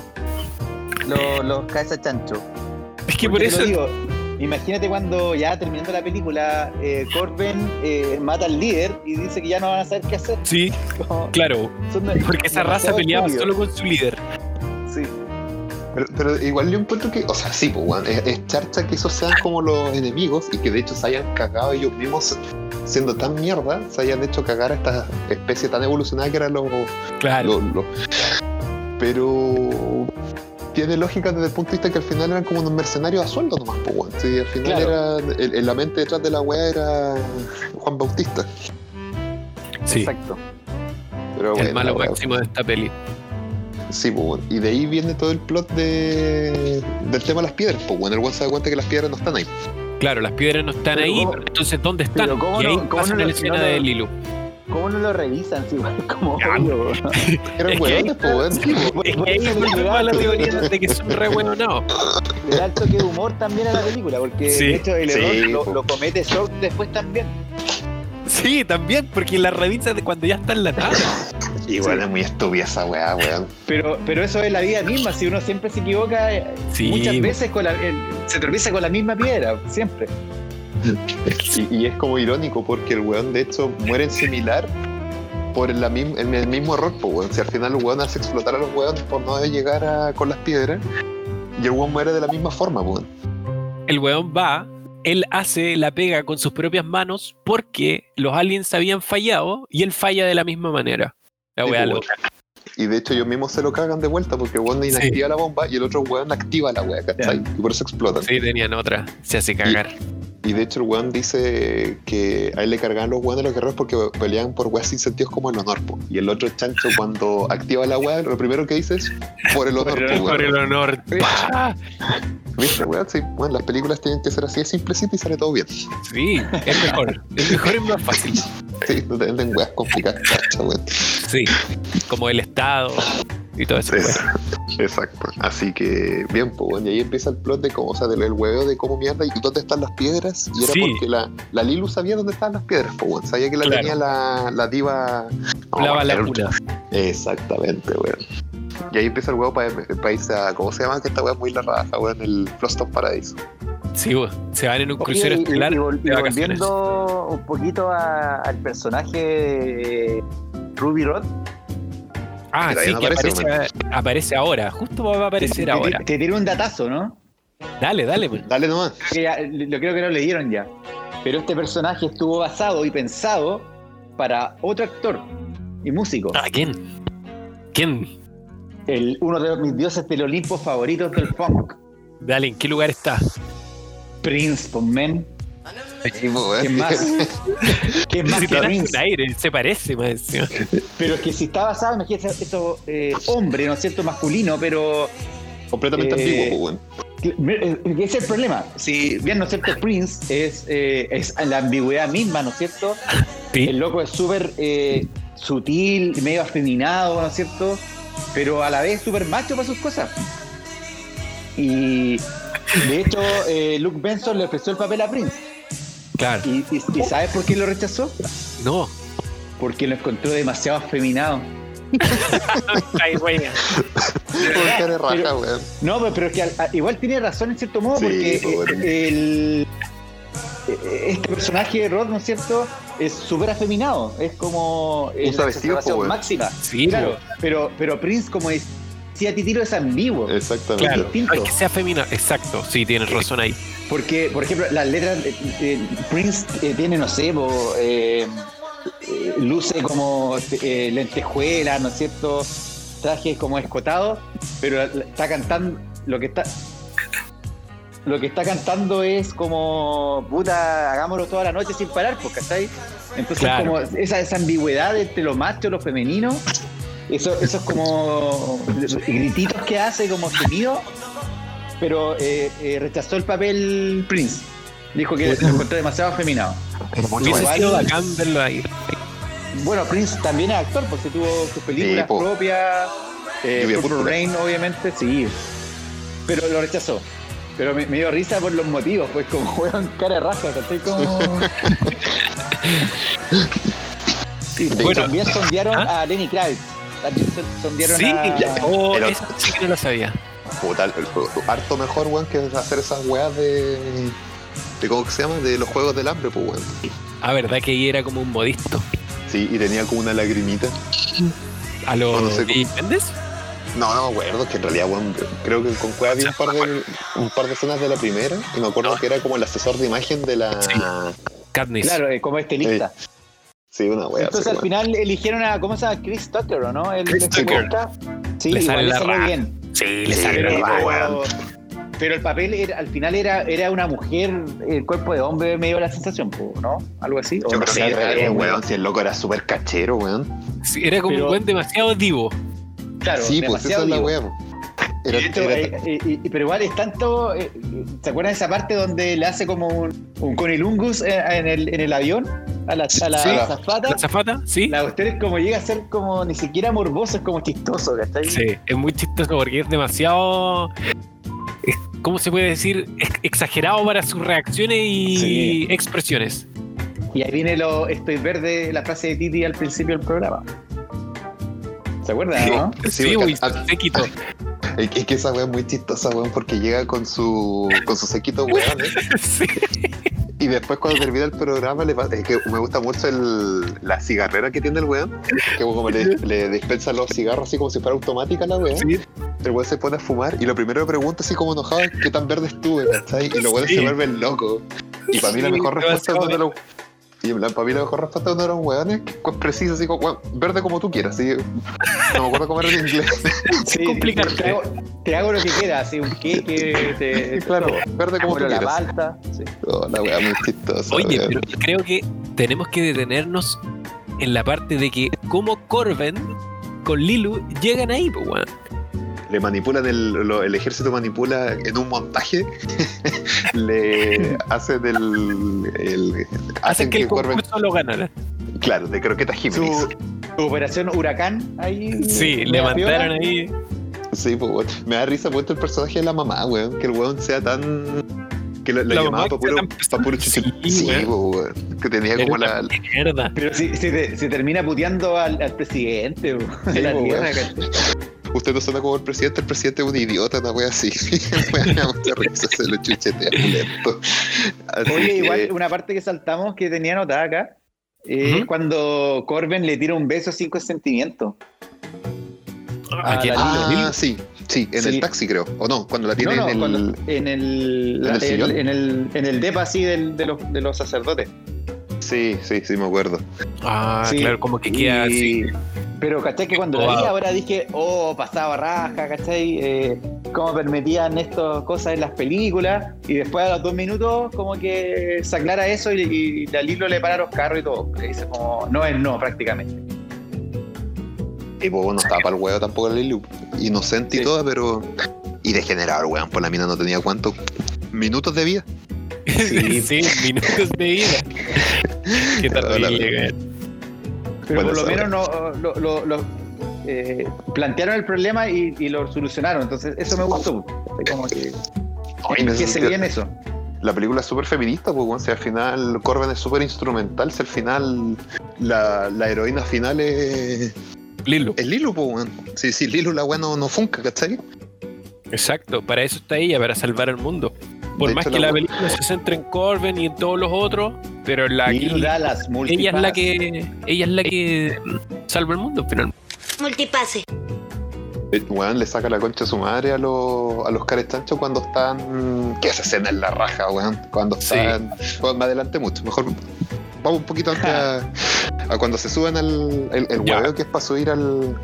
los, los cabezas chancho? Es que por Porque eso. digo, imagínate cuando ya terminando la película, eh, Corbin eh, mata al líder y dice que ya no van a saber qué hacer. Sí, Como- claro. Porque esa raza peleaba solo con su líder. Sí. Pero, pero igual yo encuentro que, o sea, sí, pues, es, es charcha que esos sean como los enemigos y que de hecho se hayan cagado ellos mismos siendo tan mierda, se hayan hecho cagar a esta especie tan evolucionada que eran los. Claro. los- los- Pero tiene lógica desde el punto de vista que al final eran como unos mercenarios a sueldo nomás, pues, weón. Sí, al final Claro. era. el- el- la mente detrás de la weá era Juan Bautista. Sí. Exacto. Pero El bueno, malo máximo de esta peli. Sí, pues, bueno. Y de ahí viene todo el plot de, del tema de las piedras. Pues bueno, el weón se da cuenta que las piedras no están ahí. Claro, las piedras no están Pero ahí, cómo- pero entonces ¿dónde están? pero cómo y ahí no- cómo pasa no la lo- escena no lo- de Lilu. ¿Cómo no lo revisan? Sí, igual como obvio. Eran Es que pues. Sí, Es que ahí a la teoría de que son re le da el toque de humor también a la película, porque Sí. de hecho el Sí, error lo, lo comete Short después también. Sí, también, porque la revisa de cuando ya está en la nave. Igual Sí. es muy estúpida esa weá, weón. Pero, pero eso es la vida misma, si uno siempre se equivoca, eh, Sí, muchas veces con la, el- se tropieza con la misma piedra, siempre. Y, y es como irónico porque el weón de hecho muere en similar por la mim- el, el mismo error, pues weón. Si al final el weón hace explotar a los weones por no llegar a- con las piedras y el weón muere de la misma forma, weón. el weón va, él hace la pega con sus propias manos porque los aliens habían fallado y él falla de la misma manera. La weá pues, loca. Y de hecho ellos mismos se lo cagan de vuelta porque weón inactiva la bomba y el otro weón activa la weá, ¿cachai? Y por eso explotan. Sí, tenían otra. Se hace cagar. Y de hecho el weón dice que a él le cargaban los weones los guerreros porque peleaban por weas sin sentidos como el honor. po. Y el otro chancho cuando activa la wea, lo primero que dice es por el honor. po, Por el weón. honor. ¿Viste, weón? Sí, bueno, las películas tienen que ser así de simplecito y sale todo bien. Sí, es mejor. Es mejor y más fácil. Sí, no te venden weas complicadas, weón. Sí, como el Estado y todo eso. Exacto. Así que, bien, pues, bueno, y ahí empieza el plot de cómo, o sea, del el huevo de cómo mierda y dónde están las piedras. Y era Sí. porque la, la Lilu sabía dónde estaban las piedras, pues, bueno, sabía que la Claro. tenía la, la diva. no, La balacuna. Exactamente, weón. Y ahí empieza el huevo para irse a, ¿cómo se llama? Que esta weá es muy la raja, weón, el Froston Paradise. Sí, se van en un Oye, crucero y- estelar y, volviendo un poquito a- al personaje Ruby Rod, Ah, sí, no que aparece, aparece, aparece ahora. Justo va a aparecer te, ahora. te- te tiene un datazo, ¿no? Dale, dale, pues. Dale nomás. Que ya- lo creo que no leyeron ya. Pero este personaje estuvo basado y pensado para otro actor y músico. ¿A quién? ¿Quién? El, uno de mis dioses del Olimpo favoritos del funk. Dale, ¿en qué lugar está? Prince, pues, men. Sí, pues. ¿Qué más? ¿Qué más Si que Prince? aire, se parece más encima. Pero es que si está basado, imagínate esto, eh, hombre, ¿no es cierto? Masculino, pero Completamente Eh, ambiguo, pues, weón. eh, ese es el problema. Si bien, ¿no es cierto? Prince es, eh, es la ambigüedad misma, ¿no es cierto? El loco es súper eh, sutil, medio afeminado, ¿no es cierto? Pero a la vez súper macho para sus cosas. Y de hecho, eh, Luke Benson le ofreció el papel a Prince. claro. ¿Y, y, y sabes por qué lo rechazó? No. Porque lo encontró demasiado afeminado. Ay, raja, pero- weón. No, pero, pero es que al- a- igual tiene razón en cierto modo, Sí, porque pues, bueno. eh, el, eh, este personaje de Rod, ¿no es cierto? Es súper afeminado. Es como eh, Usa la vestido, pues, máxima. Sí, Claro, pero, pero Prince, como decía Titiro, es ambiguo. Exactamente. Claro, distinto. no es que sea femenino. Exacto, sí, tienes razón ahí. Porque, por ejemplo, las letras, eh, eh, Prince eh, tiene, no sé, po, eh, eh, luce como eh, lentejuelas, ¿no es cierto? Trajes como escotados, pero está cantando lo que está. lo que está cantando es como, puta, hagámoslo toda la noche sin parar, pues, ¿cachai? Entonces, Claro. como esa, esa ambigüedad entre lo macho y lo femenino, eso, eso es como grititos que hace, como sonido, pero eh, eh, rechazó el papel Prince. Dijo que lo encontró demasiado afeminado. Bacán verlo ahí. Bueno, Prince también es actor, porque tuvo sus películas Sí, propias. Eh, Purple. Rain, obviamente, sí. Pero lo rechazó. Pero me, me dio risa por los motivos, pues como juegan cara de raja, ¿cachai? Como... sí, Bueno. también sondearon ¿Ah? a Lenny Kravitz. También son- sondearon Sí, a... oh, Pero- eso sí que no lo sabía. Puta, el- el- harto mejor, weón, que hacer esas weas de. de ¿Cómo que se llama? De los juegos del hambre, pues, weón. Ah, verdad que ahí era como un modisto. Sí, y tenía como una lagrimita. A los No, no sé Billy Mendes. No, no me acuerdo, que en realidad, weón, creo que con Cueva vi un par, de, un par de escenas de la primera y me acuerdo que era como el asesor de imagen de la. Sí. Katniss. Claro, eh, como estilista. Sí, una wea. Entonces al weón. final eligieron a, ¿cómo se llama? Chris Tucker, ¿o no? El, Chris este Tucker. Sí, Le igual sale le la salió raja. bien. Sí, le Sí, sale pero, raja. weón. pero el papel era, al final era, era una mujer, el cuerpo de hombre me dio la sensación, ¿no? Algo así. Yo creo que era- era- weón, si el loco era súper cachero, weón. Sí, era como Pero- un buen demasiado divo. Claro, sí, pues esa demasiado es la vivo. Era, esto, era- eh, eh, pero igual es tanto. eh, ¿Se acuerdan de esa parte donde le hace como un, un conilungus en el, en el avión? A la, a la Sí. azafata. ¿La zafata? Sí. La cuestión es como llega a ser como ni siquiera morboso, es como chistoso, ¿cachai? Sí, es muy chistoso porque es demasiado. ¿Cómo se puede decir? Ex- Exagerado para sus reacciones y Sí. expresiones. Y ahí viene lo estoy verde, la frase de Titi al principio del programa. ¿Se acuerdan, Sí. no? Sí, Sí, a- séquito. Es que, es que esa wea es muy chistosa, weón, porque llega con su con su sequito weón, Sí. y después cuando termina el programa le pa- es que me gusta mucho el, la cigarrera que tiene el weón, que como le, le dispensa los cigarros así como si fuera automática la weón. Sí. El weón se pone a fumar y lo primero que pregunta así como enojado es qué tan verde estuve, ¿cachai? Y los weones Sí. se vuelven locos. Y para mí la mejor respuesta es demasiado uno y la, para mí la mejor respuesta es uno de los weones que es preciso, así como, weón, verde como tú quieras, así. No me acuerdo cómo era en inglés. Sí, complicarte. Te hago, te hago lo que quieras, así un queque, te, claro, verde como tú la quieras. palta. sí. Oh, la muy chistosa. Oye, pero creo que tenemos que detenernos en la parte de que como Corben con Lilu llegan ahí, pues, weón. Le manipulan el, lo- el ejército manipula en un montaje le hacen el, el- Hacen que el Corbin- concurso lo ganara. claro de croqueta Jiménez Su, su operación Huracán ahí. Sí, media le mandaron piola. ahí. sí pues weón. me da risa puesto el personaje de la mamá weón que el weón sea tan que lo, lo La llamaba mamá para que puro, pa' Sí, sí, weón. pues, weón. que tenía Era como la mierda. Pero si se, se termina puteando al, al presidente de Sí, la tierra, weón. ¿cachai? Usted no suena como el presidente el presidente es un idiota una wea así me da mucha risa se lo chuchetea lento Así Oye, que- igual una parte que saltamos que tenía anotada acá. eh, Ujú. Cuando Corben le tira un beso sin consentimiento. ¿A quién? la- ah sí sí en Sí. el taxi creo o no cuando la tiene no, no, en el cuando- en el, ¿En el la- en el, en el depa así del- de, los, de los sacerdotes. Sí, sí, sí, me acuerdo. Ah, Sí, claro, como que queda así. y- Pero, ¿cachai? Que cuando la vi Wow. ahora dije, oh, pasaba raja, ¿cachai? Eh, cómo permitían estas cosas en las películas. Y después a los dos minutos, como que se aclara eso y, y la Lilo le para los carros y todo. Le dice como, no es no, prácticamente. Y pues no estaba para el huevo tampoco el Liliu. Inocente y todo, pero. Y degenerado, el weón. Pues la mina no tenía cuántos minutos de vida. Sí, minutos de vida. Qué terrible. Pero Bueno, por lo menos no, lo, lo- lo- eh, plantearon el problema y, y lo solucionaron. Entonces, eso me gustó. Como que, Ay, que se sentido, bien eso. La película es súper feminista, pues, weón. Si al final Corbin es súper instrumental, si al final la, la heroína final es, Lilo. es Lilu, pues, weón. Si, si Lilu la weón no, no funca, ¿cachai? Exacto, para eso está ella, para salvar al mundo. Por De más hecho, que la- la película se centre en Corben y en todos los otros, pero la las ella es la que ella es la que salva el mundo finalmente. Multipase. Weón le saca la concha a su madre a los, a los carestanchos cuando están. ¿Qué esa escena en la raja, weón? Cuando Sí. están. Bueno, me adelante mucho. Mejor vamos un poquito antes a, a cuando se suben al el, el hueveo que es para subir al.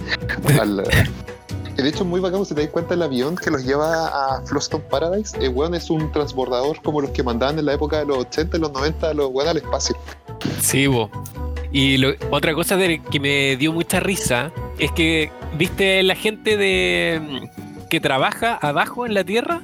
al de hecho muy bacán, si te das cuenta, el avión que los lleva a Floston Paradise, el weón es un transbordador como los que mandaban en la época de los 80 y los 90 los weón al espacio. Sí, bo. Y lo- otra cosa de, que me dio mucha risa es que, ¿viste la gente de que trabaja abajo en la tierra?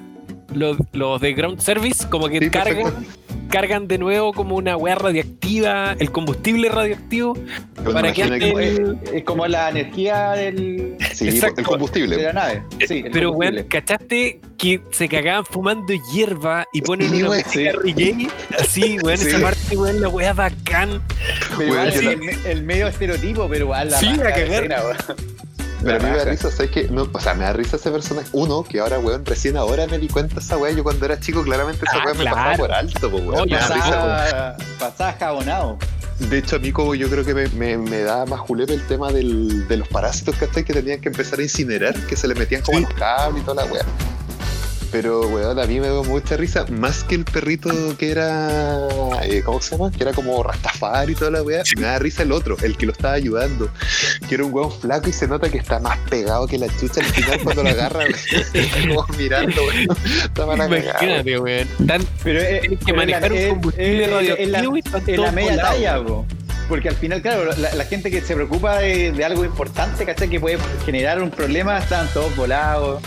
Los, los de ground service, como que Sí, cargan, perfecto. cargan de nuevo como una weá radioactiva, el combustible radioactivo, Pero para que que- Es, es como la energía del, sí, Exacto. el de combustible. la nave. Sí, el Pero, weón, ¿cachaste que se cagaban fumando hierba y ponen Sí, una reggae? Así, weón, Sí. esa parte, weón, la weá bacán. Pero igual Weón, es yo el, el medio estereotipo, pero igual la Sí, a de cagar. escena, weón. Pero a mí me da risa, ¿sabes qué? No, o sea, me da risa ese personaje. Uno, que ahora, weón, recién ahora me di cuenta esa weá. Yo cuando era chico, claramente esa Ah, weá me pasaba por alto, po, weón. No. Pasaba, pasaba jabonado. De hecho, a mí como yo creo que me, me, me da más julepe el tema del, de los parásitos ¿cachai? que tenían que empezar a incinerar, que se le metían como Sí. a los cables y toda la weá. Pero, weón, a mí me dio mucha risa, más que el perrito que era, eh, ¿cómo se llama? Que era como Rastafari y toda la weá. Me da risa el otro, el que lo estaba ayudando, que era un weón flaco y se nota que está más pegado que la chucha al final cuando lo agarra, weón. Está como mirando, weón. Está para weón. Imagínate, weón. Tan- Pero es, que manejar un combustible radioactivo en la media talla, po. Porque al final, claro, la, la gente que se preocupa de, de algo importante, ¿cachai? Que puede generar un problema, están todos volados.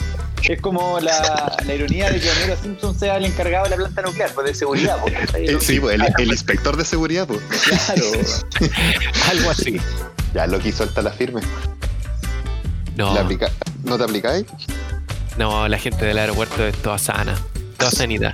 Es como la, la ironía de que Homero Simpson sea el encargado de la planta nuclear, pues de seguridad, po, ¿cachai? Eh, Sí, pues, el, el inspector de seguridad, pues. Claro. Algo así. Ya lo quiso suelta la firme. No, ¿La aplica- ¿No te aplicáis? no, la gente del aeropuerto es toda sana. Toda sanita.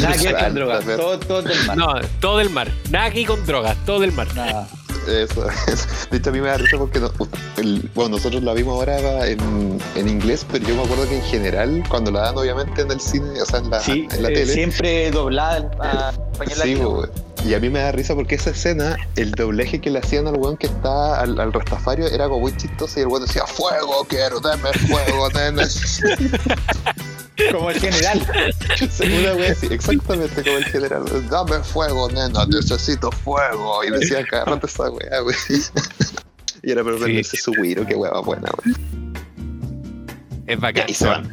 Nada que ver con drogas, todo, todo del mar. No, todo del mar. Nada aquí con drogas, todo del mar. Nada. Eso, eso. De hecho, a mí me da risa porque no- el- bueno, nosotros la vimos ahora en, en inglés, pero yo me acuerdo que en general, cuando la dan obviamente en el cine, o sea, en la, Sí, en la eh, tele, siempre doblada a español sí, latino. Y a mí me da risa porque esa escena, el dobleje que le hacían al weón que está al, al Rastafario era como muy chistoso y el weón decía, fuego, quiero, dame fuego, nena. Como el general. Una wea así, exactamente como el general, dame fuego, nena, necesito fuego. Y decía, agárrate esa wea, wey. Y era para Sí. su güiro, qué hueva buena, wey. Es bacán. Y se van.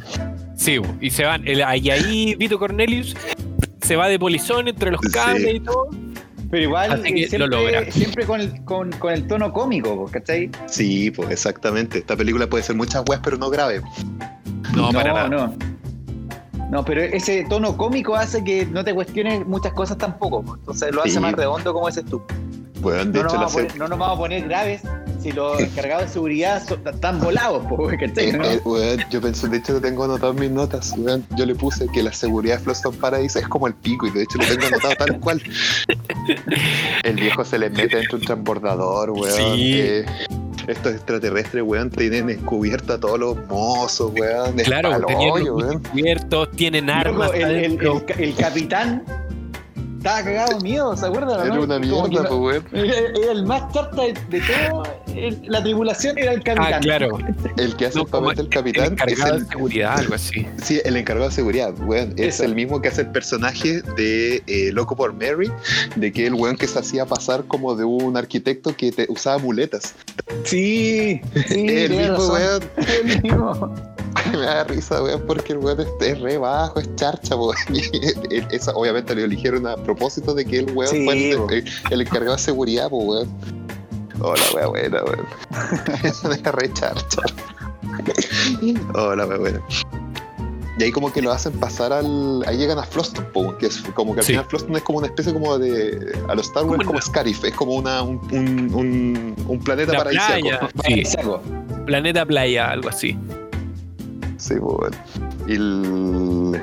Sí, y se van. Y ahí Vito Cornelius se va de polizón entre los Sí. cables y todo. Pero igual lo siempre, con, el, con, con el tono cómico, ¿cachai? Sí, pues exactamente. Esta película puede ser muchas weas, pero no grave. No, para nada. No. No, pero ese tono cómico hace que no te cuestiones muchas cosas tampoco. po. Entonces lo hace Sí. más redondo como dices tú. Bueno, de No nos, hecho, la vamos a se- poner, no nos vamos a poner graves si los encargados de seguridad son- están volados, eh, ¿no? eh, weón, yo pensé, de hecho lo tengo anotado en mis notas, weón. yo le puse que la seguridad de Floston Paradise es como el pico y de hecho lo tengo anotado tal cual. El viejo se le mete dentro de un transbordador, weón. Sí. eh, estos extraterrestres, weón, tienen descubierto a todos los mozos, weón. Claro, tenían hoyo, los weón. cubiertos, tienen armas. El capitán estaba cagado miedo, ¿se acuerdan? Era no? una mierda, no- pues, weón. Era era el más charta de, de todo. el- la tripulación era el capitán. Ah, claro. El que hace No, el como papel del El capitán es encargado el, de seguridad, algo así. Sí, el encargado de seguridad, weón. Es Eso. el mismo que hace el personaje de eh, Loco por Mary, de que el weón que se hacía pasar como de un arquitecto que te, usaba muletas. Sí, sí, el mismo razón. weón. El mismo. Me da risa, weón, porque el weón es, es re bajo, es charcha, weón. Esa, obviamente lo eligieron a propósito de que el weón Sí, fuera el, el- el encargado de seguridad, weón. Hola, weón, buena, weón. Eso deja re charcha. Hola, weón, buena. Y ahí como que lo hacen pasar al... Ahí llegan a Floston, po, que es como que al Sí. final Floston es como una especie como de... A los Star Wars Como como Scarif, es como una, un, un, un, un planeta La paradisíaco. playa. Sí, planeta playa, algo así. Sí, pues, bueno. Y el...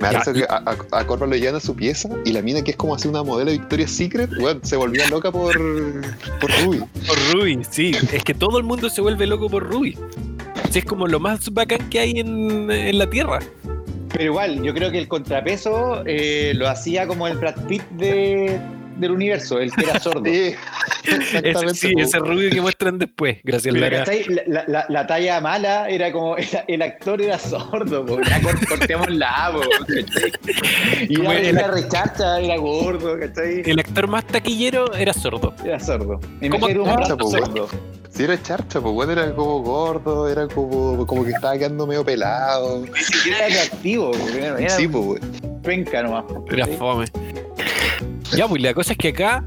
Me parece que a, a, lo llevan a su pieza y la mina que es como así una modelo de Victoria's Secret, weón, se volvía loca por, por Ruby. Por Ruby, sí. Es que todo el mundo se vuelve loco por Ruby. Sí, es como lo más bacán que hay en, en la Tierra. Pero igual, yo creo que el contrapeso eh, lo hacía como el Brad Pitt de, del universo, el que era sordo. Sí, Ese, sí, Ruby que muestran después, gracias. ¿cachai? La, la- la- la talla mala era como el, el actor era sordo, po. ya cort- cortémosla, po, ¿cachai? Y Como era, el- era rechacha, era gordo, ¿cachai? El actor más taquillero era sordo. Era sordo. ¿Cómo Imagínate un po, weón? sordo. Sí, era charcha, pues bueno, era como gordo, era como, como que estaba quedando medio pelado. Era atractivo, era, era Sí, pues penca nomás. Era ¿sí? fome. Ya, pues la cosa es que acá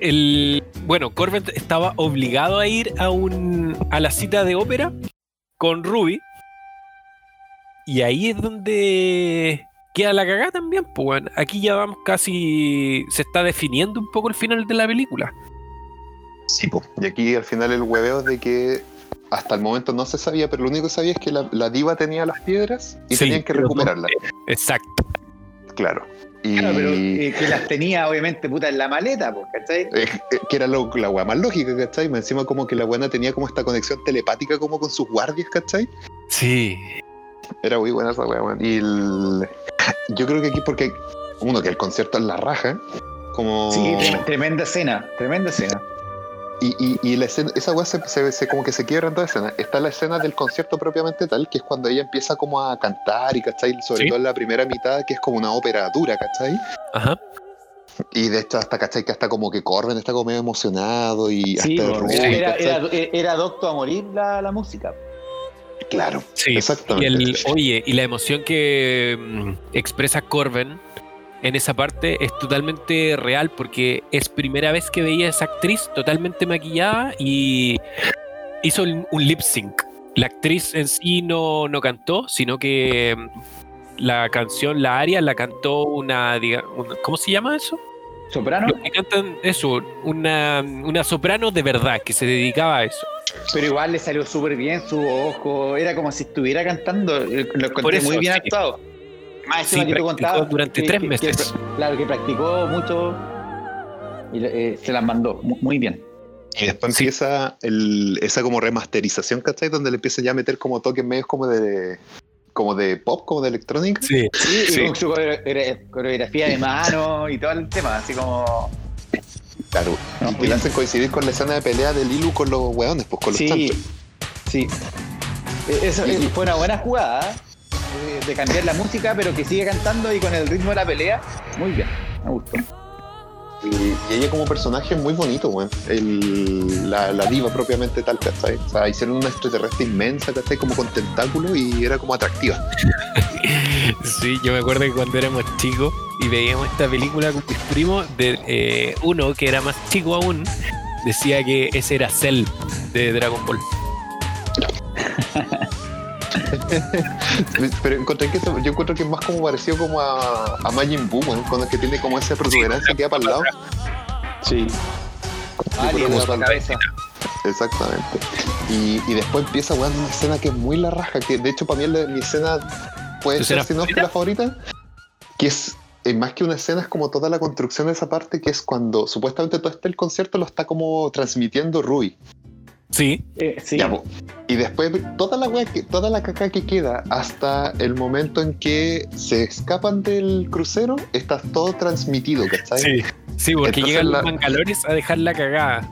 el bueno, Corbin estaba obligado a ir a un a la cita de ópera con Ruby. Y ahí es donde queda la cagada también, pues bueno, aquí ya vamos casi se está definiendo un poco el final de la película. Sí, po. Y aquí al final el hueveo de que hasta el momento no se sabía, pero lo único que sabía es que la, la diva tenía las piedras y Sí, tenían que recuperarlas. Exacto. Claro. Y Claro, pero eh, que las tenía obviamente puta en la maleta, pues, ¿cachai? eh, eh, que era lo- la weá más lógica, ¿cachai? Más Encima como que la buena tenía como esta conexión telepática como con sus guardias, ¿cachai? Sí. Era muy buena esa weá, weón. Y el- yo creo que aquí porque, uno, que el concierto es la raja, como... Sí, trem- tremenda escena, tremenda escena. Y, y, y la escena, esa weá se, se- se- como que se quiebra en toda escena. Está la escena del concierto propiamente tal, que es cuando ella empieza como a cantar y, ¿cachai? Sobre Sí. todo en la primera mitad, que es como una ópera dura, ¿cachai? Ajá. Y de hecho hasta, ¿cachai? Que hasta como que Corbin está como medio emocionado y Sí, hasta era, era, era- era docto a morir la, la música. Claro, Sí. Y exactamente. el, oye, y la emoción que mm, expresa Corben en esa parte es totalmente real porque es primera vez que veía a esa actriz totalmente maquillada y hizo un un lip sync. La actriz en sí no, no cantó, sino que mm, la canción, la aria, la cantó una, ¿cómo se llama eso? Soprano, Los que cantan eso, una, una soprano de verdad que se dedicaba a eso. pero igual le salió súper bien su ojo. Era como si estuviera cantando. eh, Lo encontré Por eso, muy bien sí. actuado. Sí, que contabas durante que- tres que- meses. que- claro, que practicó mucho y eh, se las mandó mu- muy bien. Y después empieza el, esa como remasterización, ¿cachai? Donde le empieza ya a meter como toques medios como de como de pop, como de electrónica. Sí, Sí, y Sí. con su coreo- coreografía de mano y todo el tema, así como. Claro. No, y hacen coincidir con la escena de pelea de Lilu con los weones, pues con los Sí, chanchos. sí. Eh, Eso Y- fue una buena jugada eh, de cambiar la música, pero que sigue cantando y con el ritmo de la pelea. Muy bien, me gustó. Y, y ella como personaje es muy bonito, weón. El- La, la diva propiamente tal, ¿cachai? O sea, hicieron una extraterrestre inmensa, ¿cachai? Como con tentáculos y era como atractiva. Sí, yo me acuerdo que cuando éramos chicos y veíamos esta película con mis primos, de, eh, uno que era más chico aún, decía que ese era Cell de Dragon Ball. Pero encontré que eso- yo encuentro que es más como parecido como a, a Majin Buu, weón, cuando es que tiene como esa protuberancia que queda para el lado. Sí. Ah, la cabeza. Exactamente. Y, y después empieza, weón, una escena que es muy la raja, que de hecho para mí es la- mi escena puede ¿Tu ser, si no es que la favorita, que es eh, más que una escena, es como toda la construcción de esa parte, que es cuando supuestamente todo este el concierto lo está como transmitiendo Rui. Sí, Eh, sí. Ya, y después toda la wea que, toda la caca que queda hasta el momento en que se escapan del crucero, está todo transmitido, ¿cachai? sí, sí, porque Entonces llegan la- los mangalores a dejar la cagada.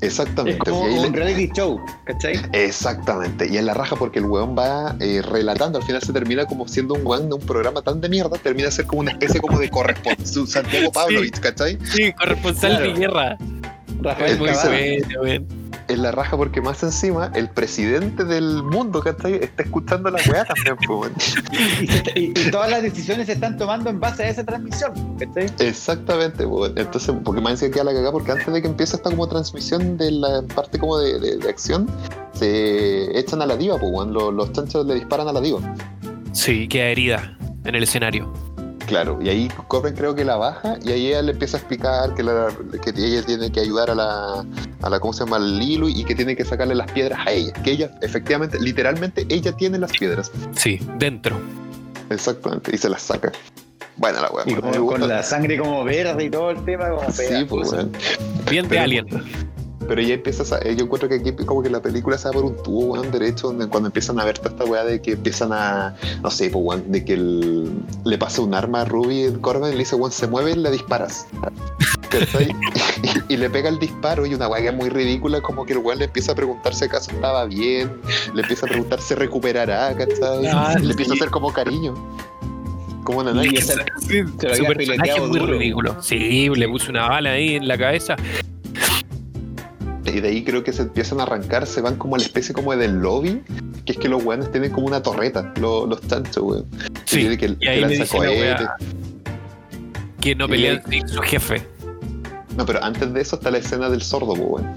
es Exactamente. como ahí le- un reality show, ¿cachai? Exactamente, y en la raja porque el weón va eh, relatando, al final se termina como siendo un weón de un programa tan de mierda, termina a ser como una especie como de corresponsal, Santiago Pavlovich, ¿cachai? Sí, corresponsal Claro. de guerra. Rafael Es muy bueno, En la raja porque más encima el presidente del mundo, ¿cachai? Está escuchando la weá también, pues. Y, se- y- y todas las decisiones se están tomando en base a esa transmisión, ¿cachai? Exactamente, pues, entonces, porque más encima queda la cagada porque antes de que empiece esta como transmisión de la parte como de, de- de acción, se echan a la diva, pues. Los, los chanchos le disparan a la diva. Sí, queda herida en el escenario. Claro, y ahí Corbin creo que la baja y ahí ella le empieza a explicar que, la- que ella tiene que ayudar a la, a la, ¿cómo se llama? Lilu y que tiene que sacarle las piedras a ella. Que ella, efectivamente, literalmente, ella tiene las piedras. Sí, dentro. Exactamente, y se las saca. Bueno, la weá. Y con, la sangre como verde y todo el tema, como Sí, pues, weón. Bien de Alien. Pero ya empiezas a, yo encuentro que aquí como que la película se va por un tubo, weón, derecho, donde cuando empiezan a ver toda esta weá de que empiezan a, no sé, pues, weón, de que el- le pasa un arma a Ruby en Corbin y le dice, weón, se mueve y le disparas. ¿Cachai? y, y le pega el disparo y una weá que es muy ridícula, como que el weón le empieza a preguntar si acaso estaba bien, le empieza a preguntar si recuperará, ¿cachai? Ah, le empieza a sí. hacer como cariño. Como una Y nana. esa- Sí, se lo había muy duro. ridículo. Sí, le puso una bala ahí en la cabeza. Y de ahí creo que se empiezan a arrancar, se van como a la especie como del lobby, que es que los weones tienen como una torreta, los, los chanchos, weón. Sí, que, y que ahí lanza wea que no pelean le- sin su jefe. No, pero antes de eso está la escena del sordo, pues, weón.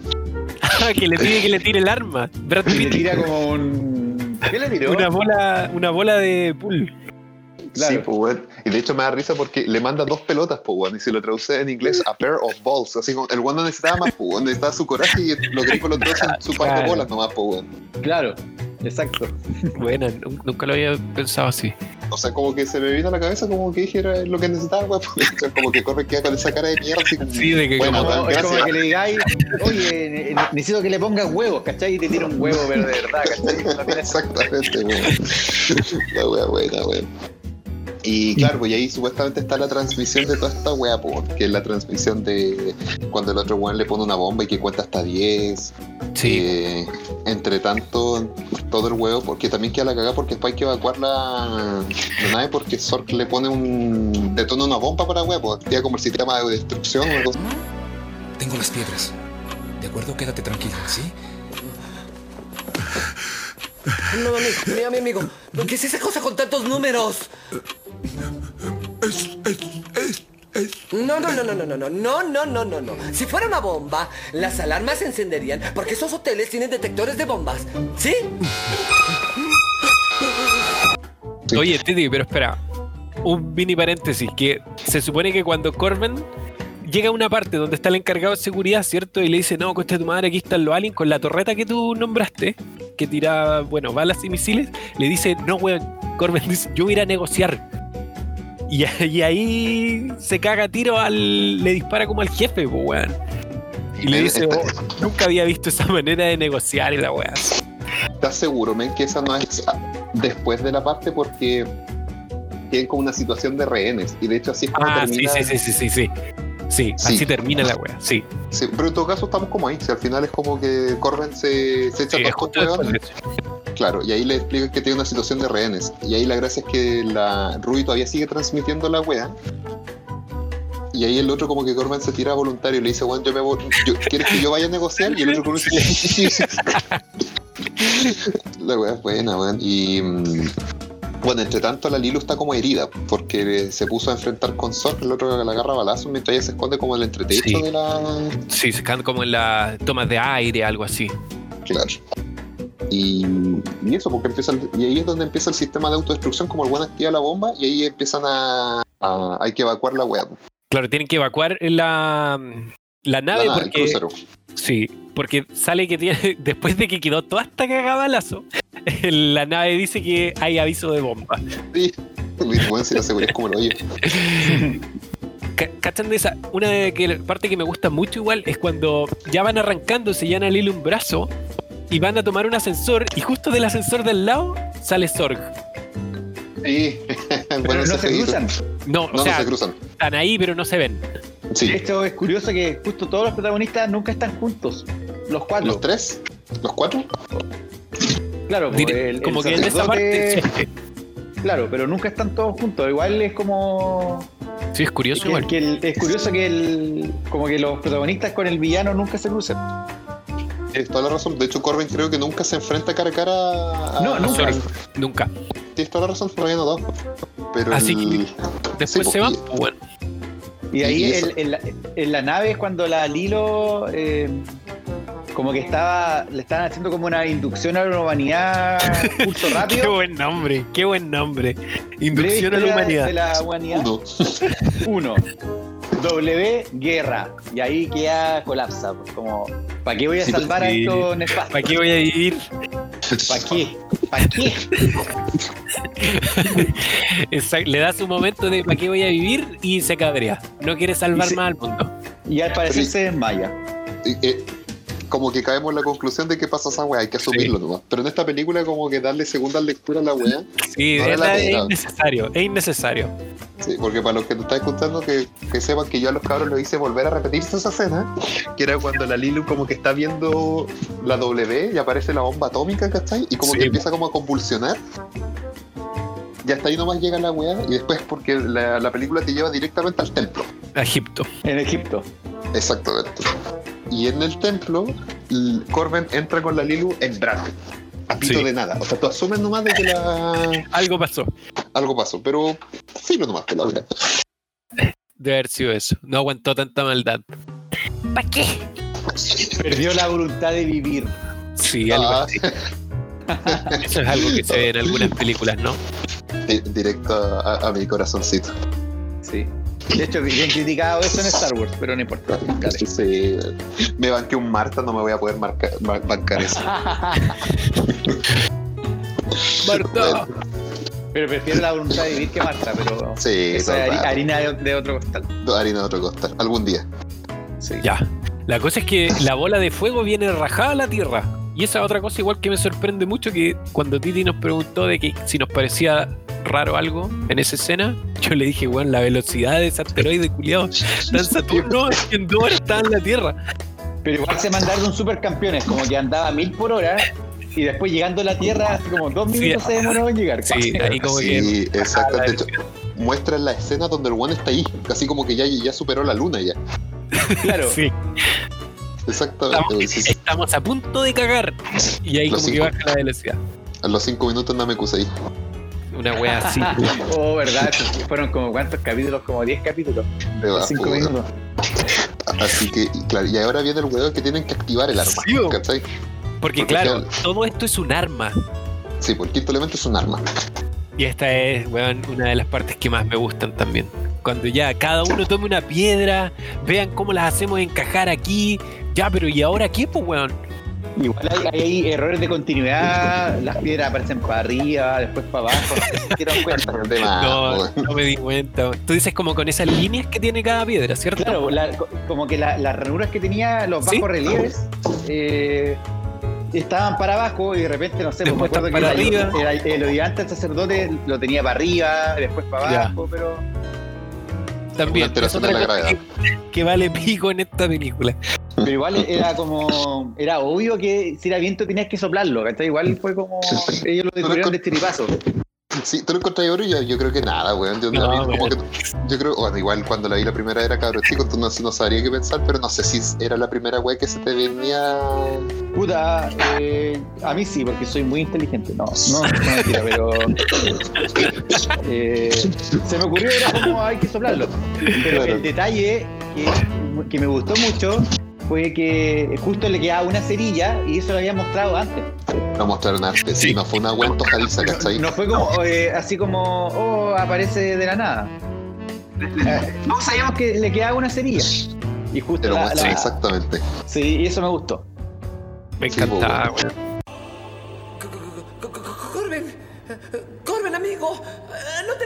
que le pide que le tire el arma. Brad le tira como un. ¿Qué le tiró? una bola, una bola de pool. Claro. Sí, pues, weón. Y de hecho me da risa porque le manda dos pelotas, pues, weón. Y si lo traduce en inglés, a pair of balls. Así como el weón no necesitaba más, pues, weón. Necesitaba su coraje y los gringos lo traducen su par de bolas nomás, pues, weón. Claro, exacto. Buena, nun- nunca lo había pensado así. O sea, como que se me vino a la cabeza como que dije era lo que necesitaba, weón. O sea, como que corre queda con esa cara de mierda. Así como, Sí, de que bueno, como- es como gracias. que le digáis, oye, ne- ne- necesito que le pongas huevos, ¿cachai? Y te tira un huevo, pero de verdad, ¿cachai? Exactamente, weón. La wea buena, weón. Y claro, pues y ahí supuestamente está la transmisión de toda esta wea, pues, que es la transmisión de cuando el otro weón le pone una bomba y que cuenta hasta 10. Sí, Eh, entre tanto, todo el huevo, porque también queda la cagada porque después hay que evacuar la, la nave porque Zork le pone un. detona una bomba para huevo, activa como el sistema de destrucción o algo. Tengo las piedras. ¿De acuerdo? Quédate tranquilo, ¿sí? No, mi, mira, mi amigo. ¿Qué es esa cosa con tantos números? No, no, no, no, no, no, no, no, no, no, no, no. Si fuera una bomba, las alarmas se encenderían porque esos hoteles tienen detectores de bombas. ¿Sí? Sí. Oye, Titi, pero espera. Un mini paréntesis, que se supone que cuando Corben llega a una parte donde está el encargado de seguridad, ¿cierto? Y le dice, no, coste tu madre, aquí están los aliens con la torreta que tú nombraste, que tira, bueno, balas y misiles. Le dice, no, weón, Corben dice, yo voy a ir a negociar. Y, y ahí se caga tiro al. le dispara como al jefe, pues, weón. Y le dice, "Oh, nunca había visto esa manera de negociar y la weá. ¿Estás seguro, men, que esa no es después de la parte porque tienen como una situación de rehenes? Y de hecho así es como Ah, sí, termina. sí, sí, sí, sí, sí. Sí, Sí. así termina la weá, sí. Sí, pero en todo caso estamos como ahí. Si al final es como que Corben se, se echa Sí. Claro, y ahí le explican que tiene una situación de rehenes. Y ahí la gracia es que la Ruby todavía sigue transmitiendo la wea. Y ahí el otro como que Corban se tira voluntario y le dice, bueno, yo me voy, yo- ¿quieres que yo vaya a negociar? Y el otro como dice, sí, sí, sí. La wea es buena, weón. Y mm, bueno, entre tanto la Lilu está como herida porque se puso a enfrentar con Zork, el otro la agarra a balazos mientras ella se esconde como en el entretecho Sí. de la... Sí, se quedan como en las tomas de aire, algo así. Claro. Y, y eso, porque empieza el- y ahí es donde empieza el sistema de autodestrucción, como el buen activa la bomba, y ahí empiezan a, a- hay que evacuar la web. Claro, tienen que evacuar la, la nave porque. Sí, porque sale que tiene. Después de que quedó toda esta cagada balazo, la nave dice que hay aviso de bomba. Sí, si la seguridad es como lo oye. Ca- ¿Cachan de esa? Una de que, parte que me gusta mucho igual es cuando ya van arrancando, se llena Lily un brazo y van a tomar un ascensor y justo del ascensor del lado sale Zorg. Sí, Pero bueno, no se cruzan. No, No, o sea, no se cruzan. están ahí pero no se ven. Sí. De hecho, es curioso que justo todos los protagonistas nunca están juntos. Los cuatro. ¿Los tres? ¿Los cuatro? Claro, pues, Dire- el- el como que en esa parte. Claro, pero nunca están todos juntos. Igual es como. Sí, es Es, curioso que- igual. que el- es curioso que el, como que los protagonistas con el villano nunca se crucen. Tienes toda la razón. De hecho, Corbin creo que nunca se enfrenta cara a cara a. No, nunca. Nunca. Tienes toda la razón, por no Pero Así el- Después Sí, se van, y- pues bueno. Y ahí Y en, en la, en la nave es cuando la Lilo eh, como que estaba, le estaban haciendo como una inducción a la humanidad, curso Qué rápido. buen nombre, qué buen nombre. Inducción a la humanidad. De la humanidad. Uno. Uno. W, guerra. Y ahí queda colapsa. pues, Como, ¿para qué voy a Sí, pues, salvar a sí. estos nefastos? ¿Para qué voy a vivir? ¿Para qué? ¿Para qué? Exacto, Le da su momento de ¿para qué voy a vivir? Y se cabrea. No quiere salvar se- más al mundo. Y al parecer se desmaya. Eh, eh, como que caemos en la conclusión de que pasa esa weá, hay que asumirlo nomás. Pero en esta película como que darle segunda lectura a la weá, Sí, No es, la es pena. innecesario, es innecesario. sí, porque para los que te están escuchando que, que sepan que yo a los cabros lo hice volver a repetirse esa escena, que era cuando la Lilu como que está viendo la W y aparece la bomba atómica, ¿cachai? Y como Sí. que empieza como a convulsionar. Y hasta ahí nomás llega la weá y después porque la, la película te lleva directamente al templo. A Egipto. En Egipto. Exactamente. Y en el templo Corben entra con la Lilu en drag. A pito Sí. de nada. O sea, tú asumes nomás de que la... Algo pasó. algo pasó, pero filo nomás que la verdad. De haber sido eso. No aguantó tanta maldad. ¿Para qué? Perdió la voluntad de vivir. Sí, algo Ah, así. Eso es algo que se ve en algunas películas, ¿no? di- directo a, a mi corazoncito. Sí. De hecho, bien criticado eso en Star Wars, pero no importa. Dale. Sí, me banqué un Marta, no me voy a poder marcar, mar- bancar eso. Marta. Pero prefiero la voluntad de vivir que Marta, pero Sí, eso es harina de, de otro costal. harina de otro costal. Algún día. Sí. Ya. La cosa es que la bola de fuego viene rajada a la tierra. Y esa otra cosa igual que me sorprende mucho que cuando Titi nos preguntó de que si nos parecía raro algo en esa escena, yo le dije, weón, la velocidad de ese asteroide culiado en Saturno, en dos horas está en la Tierra. Pero igual se mandaron supercampeones, como que andaba a mil por hora y después llegando a la Tierra, así como dos Sí. minutos se demoró en llegar. Sí, ahí como que... Sí, exacto. la De hecho, muestran la escena donde el one está ahí. Casi como que ya, ya superó la luna ya. Claro. Sí, Exactamente. estamos, Sí, sí. estamos a punto de cagar. Y ahí Los como que baja la velocidad. A los cinco minutos no me puse ahí. Una wea así. Oh, verdad, fueron como cuántos capítulos, como 10 capítulos. Debajo, Cinco weón. minutos. Así que, y claro, y ahora viene el huevo que tienen que activar el arma. Sí, weón. ¿Cachai? Porque Porque claro, ya- todo esto es un arma. Sí, porque el quinto elemento es un arma. Y esta es, weón, una de las partes que más me gustan también. Cuando ya cada uno tome una piedra, vean cómo las hacemos encajar aquí. Ya, pero ¿y ahora qué, pues, weón? Igual hay, hay errores de continuidad, las piedras aparecen para arriba, después para abajo, no sé si se dieron cuenta. No, no me di cuenta. Tú dices como con esas líneas que tiene cada piedra, ¿cierto? Claro, la- co- como que la- las ranuras que tenía los Sí. bajos relieves eh, estaban para abajo y de repente, no sé, pues me acuerdo que para el, arriba. el, el del sacerdote lo tenía para arriba, después para Ya. abajo, pero También. Es otra de la cosa gravedad. Que, que vale pico en esta película. Pero igual era como. Era obvio que si era viento tenías que soplarlo, ¿cachai? Igual fue como. Ellos lo descubrieron de chiripazo. Sí, tú lo encontrás oro y yo, yo creo que nada, weón. Yo, No, a mí como que- yo creo, bueno, igual cuando la vi la primera era cabrón chico, tú no, no sabría qué pensar, pero no sé si era la primera weá que se te venía. Puta, eh, a mí sí, porque soy muy inteligente. No, no, no mentira, pero. eh, se me ocurrió, era como hay que soplarlo. Pero Claro. el detalle que, que me gustó mucho fue que justo le quedaba una cerilla y eso lo había mostrado antes. No mostraron arte, sí, no fue una weá antojadiza, ¿cachai? No fue como eh, así como, oh, aparece de la nada. Todos sabíamos que le quedaba una cerilla. Y justo Pero la, muestra la- exactamente. Sí, y eso me gustó. Me Sí, encantaba, pues, co- co- Corben, Corben, amigo, no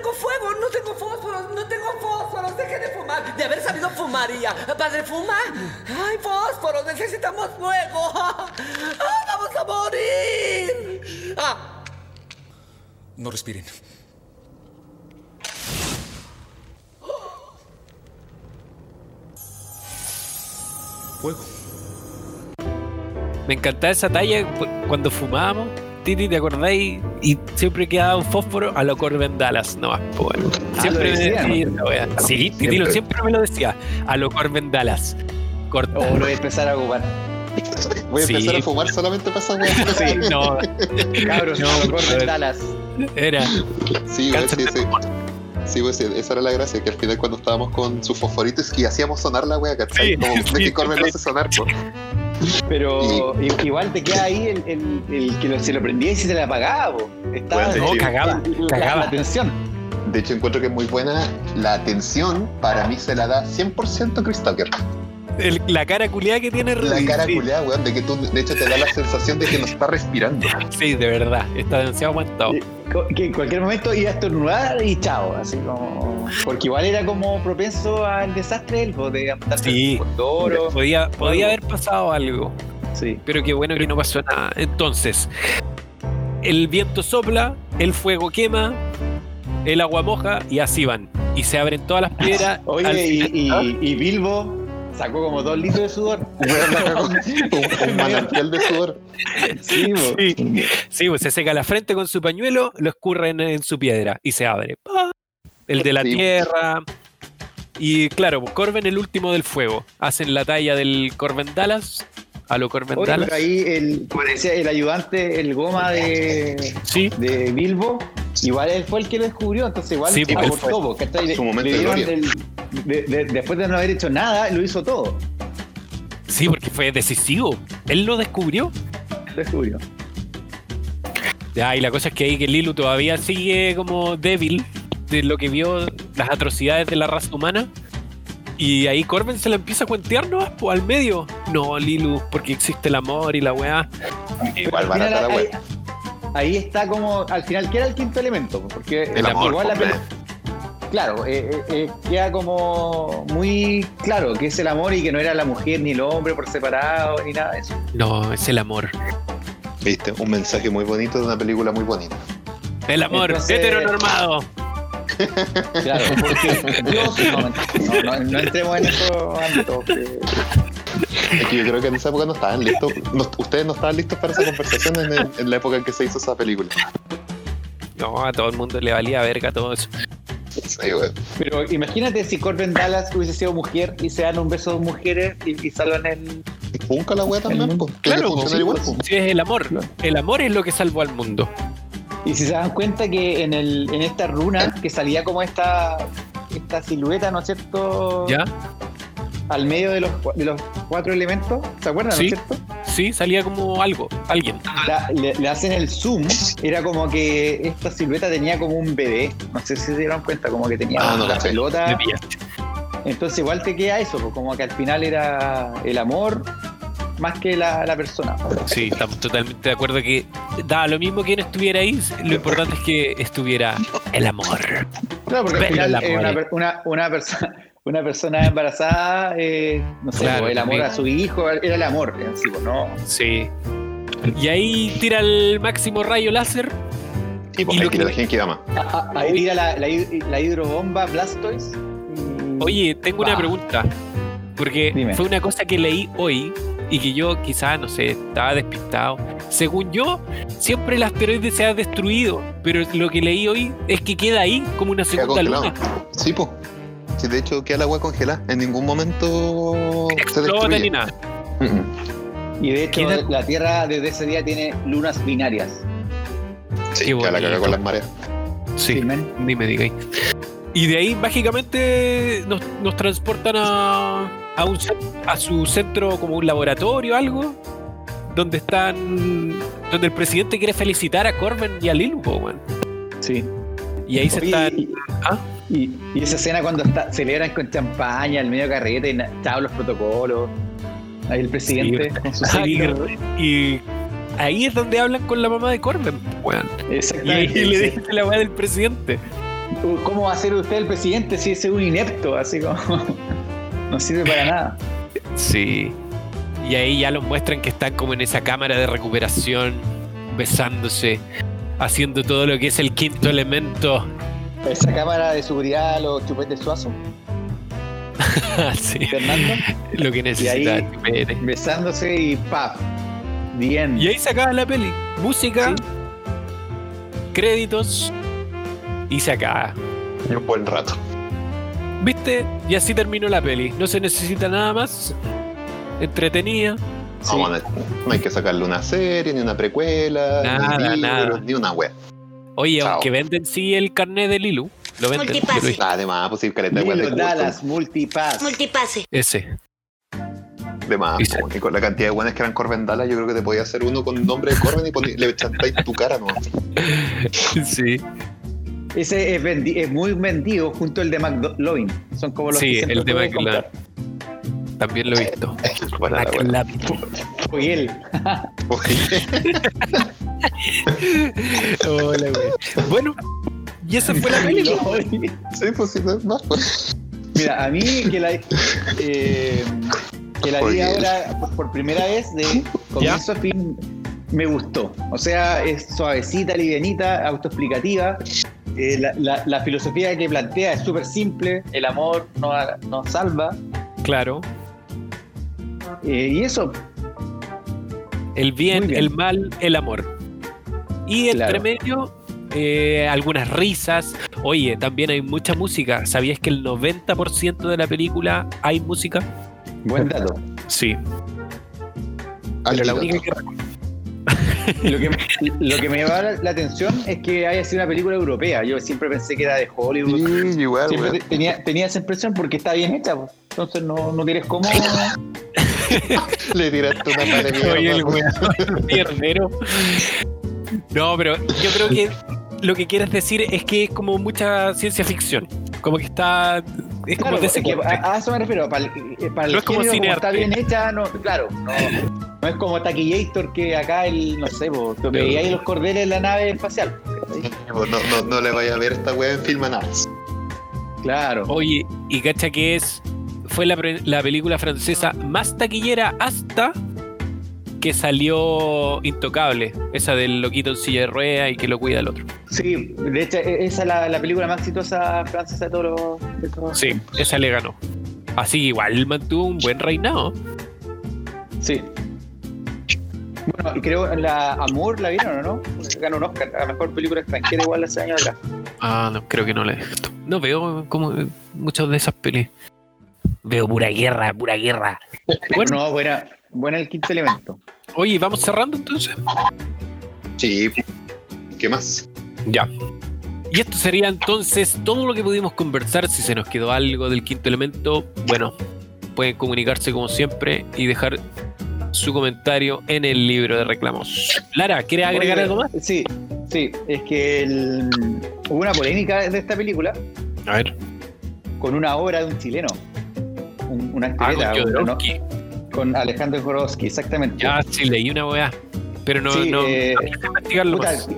tengo fuego, no tengo fósforos, no tengo fósforos, deje de fumar. De haber sabido fumaría. Padre, fuma. Ay, fósforos, necesitamos fuego. Ah, vamos a morir. Ah, No respiren. Fuego. Me encantaba esa talla cu- cuando fumábamos. Titi, ¿te acordáis? Y siempre quedaba un fósforo a lo Corben Dallas, no más, pues, bueno. Ah, Siempre lo me decía, ¿no? Sí, Titi lo- siempre me lo decía. A lo Corben Dallas. Corta. O lo voy a empezar a ocupar. Voy a Sí. empezar a fumar solamente para esa. Sí, no, Cabros, No, no, a corren ver. Dallas. era. Sí, sí, sí. Sí, pues sí, esa era la gracia, que al final cuando estábamos con sus fosforitos y hacíamos sonar la wea, ¿cachai? Sí, Como sí, de que Corben lo sí. hace sonar, po. Pero igual te queda ahí el, el- el que lo- se lo prendía y se te la apagaba. Estaba Bueno, No, Sí. cagaba, la, cagaba. la tensión. De hecho, encuentro que es muy buena. La atención para mí se la da 100% Chris Tucker. El- la cara culiada que tiene La Rudy, cara sí. culeada, weón, de que tú, de hecho, te da la sensación de que no está respirando. Sí, de verdad. Está demasiado aguantado. Eh, Que en cualquier momento iba a estornudar y chao. Así como. Porque igual era como propenso al desastre del po, de apuntarse Sí. con Doro. Podía, podía haber pasado algo. Sí. Pero qué bueno que no pasó nada. Entonces, el viento sopla, el fuego quema, el agua moja y así van. Y se abren todas las piedras. Oye, y, final. y- y Bilbo sacó como dos litros de sudor. Un, un manantial de sudor. Sí, po. Sí, sí, pues se seca la frente con su pañuelo, lo escurre en, en su piedra y se abre. ¡Pa! El de la Sí. tierra. Y claro, pues, Corben el último del fuego. Hacen la talla del Corben Dallas a lo Corbin Oye, Dallas. ahí el, como decía, el ayudante, el goma de, Sí, de Bilbo, igual él fue el que lo descubrió, entonces igual Sí, pues, él aportó, fue. Su momento le de de- de- después de no haber hecho nada, lo hizo todo. sí, porque fue decisivo. Él lo descubrió. Descubrió. Ya, y la cosa es que ahí que Lilu todavía sigue como débil de lo que vio las atrocidades de la raza humana. Y ahí Corbin se la empieza a cuentear, ¿no? Pues al medio. No, Lilu, porque existe el amor y la weá. Igual barata la wea. Ahí está como, al final, ¿qué era el quinto elemento? Porque El amor, igual la hombre. Claro, eh, eh, eh, queda como muy claro que es el amor y que no era la mujer ni el hombre por separado ni nada de eso. No, es el amor. Viste, un mensaje muy bonito de una película muy bonita. El amor, Entonces- heteronormado. Claro, porque Dios, no, no, no, no entremos en esos ámbitos. que- Es que yo creo que en esa época no estaban listos. no- ustedes no estaban listos para esa conversación en, el- en la época en que se hizo esa película. No, a todo el mundo le valía verga todo eso. Sí, güey. Pero imagínate si Corbin Dallas hubiese sido mujer y se dan un beso dos mujeres y, y salvan el. Punca la wea también, pues. Claro, sí, igual, pues, sí, es el amor. El amor es lo que salvó al mundo. Y si se dan cuenta que en, el, en esta runa que salía como esta, esta silueta, ¿no es cierto? ¿Ya? Al medio de los, de los cuatro elementos, ¿se acuerdan, Sí. no es cierto? Sí, salía como algo, alguien. La- le, le hacen el zoom, era como que esta silueta tenía como un bebé, no sé si se dieron cuenta, como que tenía Ah, no la pelota. Entonces igual te queda eso, pues, como que al final era el amor más que la, la persona. Sí, estamos totalmente de acuerdo que daba lo mismo quién estuviera ahí. Lo importante es que estuviera el amor. Claro, porque al final el eh, amor una, per- una, una persona una persona embarazada, eh, no sé, Claro, el amor también. a su hijo, era el amor, en sí, pues, ¿no? Sí. Y ahí tira el máximo rayo láser. Y pues Y lo ahí tira que- la Genkidama. Ah, ah, Ahí tira la, la, hid- la hidrobomba Blastoise. y- Oye, tengo una pregunta. Porque Dime. fue una cosa que leí hoy y que yo quizás, no sé, estaba despistado. Según yo, siempre el asteroide se ha destruido, pero lo que leí hoy es que queda ahí como una segunda luna. Sí, pues. Sí, de hecho queda la agua congelada. En ningún momento se destruye. ni nada. Mm, mm. Y de hecho, la Tierra desde ese día tiene lunas binarias. Sí, queda la caga con las mareas. Sí, ni me digáis. Y de ahí mágicamente nos, nos transportan a, a, un, cen- a su centro como un laboratorio algo, donde están donde el presidente quiere felicitar a Corbin y a Lilu, weón. Sí. Y ahí se están... y, ¿Ah? Y- y esa escena cuando está, celebran con champaña, el medio carrete, y chao los protocolos. Ahí el presidente con su Ahí- sacro. y ahí es donde hablan con la mamá de Corbin, weón. Y ahí le dice, dice la weá del presidente. ¿Cómo va a ser usted el presidente si es un inepto? Así como. No sirve para nada. Sí. Y ahí ya los muestran que están como en esa cámara de recuperación, besándose, haciendo todo lo que es el quinto elemento. Esa cámara de seguridad, los chupetes suazos, sí, Fernando, lo que necesita besándose y ¡pap! Bien. Y ahí se acaba la peli. Música, Sí. créditos y se acaba. Y un buen rato. ¿Viste? Y así terminó la peli. No se necesita nada más. Entretenida. Sí. No, no, no hay que sacarle una serie, ni una precuela, Nada, ni libros, nada. ni una web. Oye, Chao. aunque venden sí el carnet de Lilu. Lo venden. Dije. Además, pues ir caleta de. Dallas, Multipass. Multipase. Ese. De más, con la cantidad de buenas que eran Corben Dallas, yo creo que te podía hacer uno con nombre de Corben y le chantáis tu cara, ¿no? Sí. Ese es, vendi- es muy vendido junto al de McLovin. Son como los Sí, que el de McLovin. También lo he visto. Para la Hola, güey. Bueno, y esa fue la peli. Sí, pues sí, no, no, pues. Mira, a mí que la, eh, que la vi ahora por, primera vez de comienzo a fin me gustó. O sea, es suavecita, livianita, autoexplicativa. Eh, la, la- la filosofía que plantea es súper simple. El amor nos, nos salva. Claro. Eh, y eso, El bien. el mal, el amor. Y entre Claro. medio, eh, algunas risas. Oye, también hay mucha música. ¿Sabías que el 90% de la película hay música? buen dato. Sí. Pero la Alguito. única que Lo que, lo que me llama la, la atención es que haya sido una película europea. Yo siempre pensé que era de Hollywood. Sí, igual, Siempre weón. te- tenía, tenía esa impresión porque está bien hecha. pues. Entonces no, no tienes cómo. Le tiraste una mierda. Oye, el weón. No, pero yo creo que lo que quieres decir es que es como mucha ciencia ficción. Como que está. Es Claro, como de es ese que corte. a, a eso me refiero. Para el, eh, para el No es como género, cine está bien hecha, no, claro. No, no es como Taquillator que acá el, no sé, vos, veía ahí los cordeles en la nave espacial. No, no, no le vaya a ver esta weá en Filmanax. Claro. Oye, y cacha que es. Fue la, pre- la película francesa más taquillera hasta que salió Intocable, esa del loquito en silla de ruedas y que lo cuida el otro. Sí, de hecho, e- esa es la, la película más exitosa francesa de todos los. de todos- Sí, esa le ganó. Así que igual mantuvo un buen reinado. Sí. Bueno, y creo la Amour la vieron o no? Ganó un Oscar a mejor película extranjera igual hace años atrás. Ah, no, creo que no la he visto. No veo como eh, muchas de esas pelis. Veo pura guerra, pura guerra. Bueno, No, buena, buena el quinto elemento. oye, vamos cerrando entonces. Sí. ¿Qué más? Ya. Y esto sería entonces todo lo que pudimos conversar. Si se nos quedó algo del quinto elemento, bueno, pueden comunicarse como siempre y dejar su comentario en el libro de reclamos. Lara, ¿quieres agregar Oye, algo más? Sí, sí, es que el- hubo una polémica de esta película A ver. con una obra de un chileno. Un, una Ah, estileta, Jodorowsky. Con Alejandro Jodorowsky, exactamente. Ya, sí, leí una weá. Pero no, Sí, no, eh, no quise investigarlo Puta, más.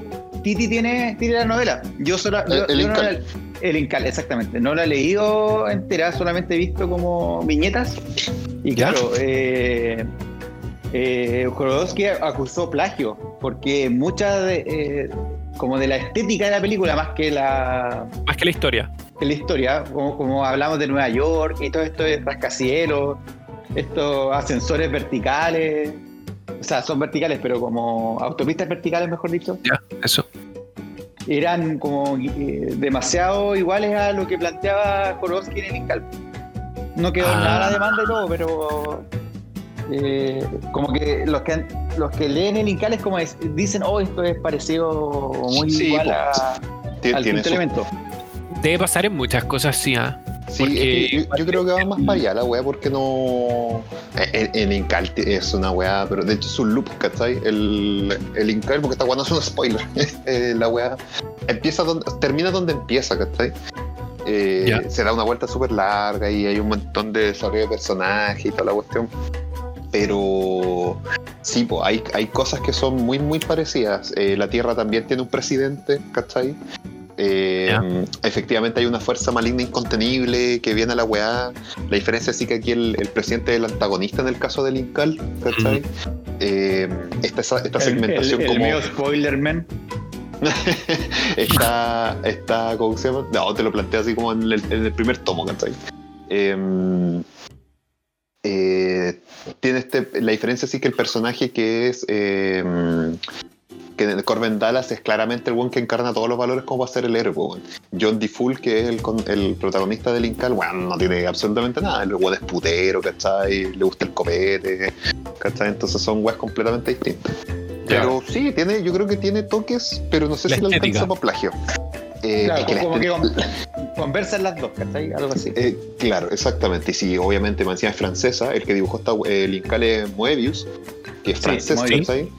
Titi tiene, tiene la novela. Yo solo. El- yo- el yo no Incal. la- el Incal, exactamente. No la he leído entera, solamente he visto como viñetas. Y ¿Ya? claro, eh, eh, Jodorowsky acusó plagio, porque mucha de. eh, como de la estética de la película, más que la, Más que la historia. que la historia, como, como hablamos de Nueva York y todo esto de rascacielos, estos ascensores verticales. O sea, son verticales, pero como autopistas verticales, mejor dicho Ya, eso. eran como eh, demasiado iguales a lo que planteaba Jodorowsky en el Incal. No quedó Ah. nada la demanda y todo, pero eh, como que los que los que leen el Incal es como es- dicen, oh, esto es parecido muy Sí, igual a- al elemento. Debe pasar en muchas cosas, sí, ¿ah? Sí, Porque- es que yo, yo creo que va más para allá la weá porque no. En, en Incal es una weá, pero de hecho es un loop, ¿cachai? El, el Incal, porque esta weá no es un spoiler. Eh, la weá empieza donde, termina donde empieza, ¿cachai? Eh, Ya. se da una vuelta súper larga y hay un montón de desarrollo de personajes y toda la cuestión. Pero sí, pues, hay, hay cosas que son muy, muy parecidas. Eh, la Tierra también tiene un presidente, ¿cachai? Eh, efectivamente hay una fuerza maligna incontenible que viene a la weá. La diferencia sí que aquí el, el presidente es el antagonista en el caso del Incal, ¿cachai? Eh, esta, esta El, el, segmentación el como medio Spoilerman. está, está, ¿cómo se llama? No, te lo planteo así como en el, en el primer tomo, ¿cachai? Eh, eh, tiene este, la diferencia sí que el personaje que es eh, que Corbin Dallas es claramente el one que encarna todos los valores como va a ser el héroe. John D. Full, que es el, con- el protagonista del Incal, bueno, no tiene absolutamente nada. El weón es putero, ¿cachai? Le gusta el copete, ¿cachai? Entonces son weas completamente distintas. Pero sí, tiene, yo creo que tiene toques, pero no sé La si lo alcanza por plagio. Eh, Claro, que como que con- conversan las dos, ¿cachai? Algo así. eh, claro, exactamente. Y sí, obviamente Mancía es francesa. El que dibujó esta, el Incal es Moebius, que es Sí, francés, Moebius. ¿cachai?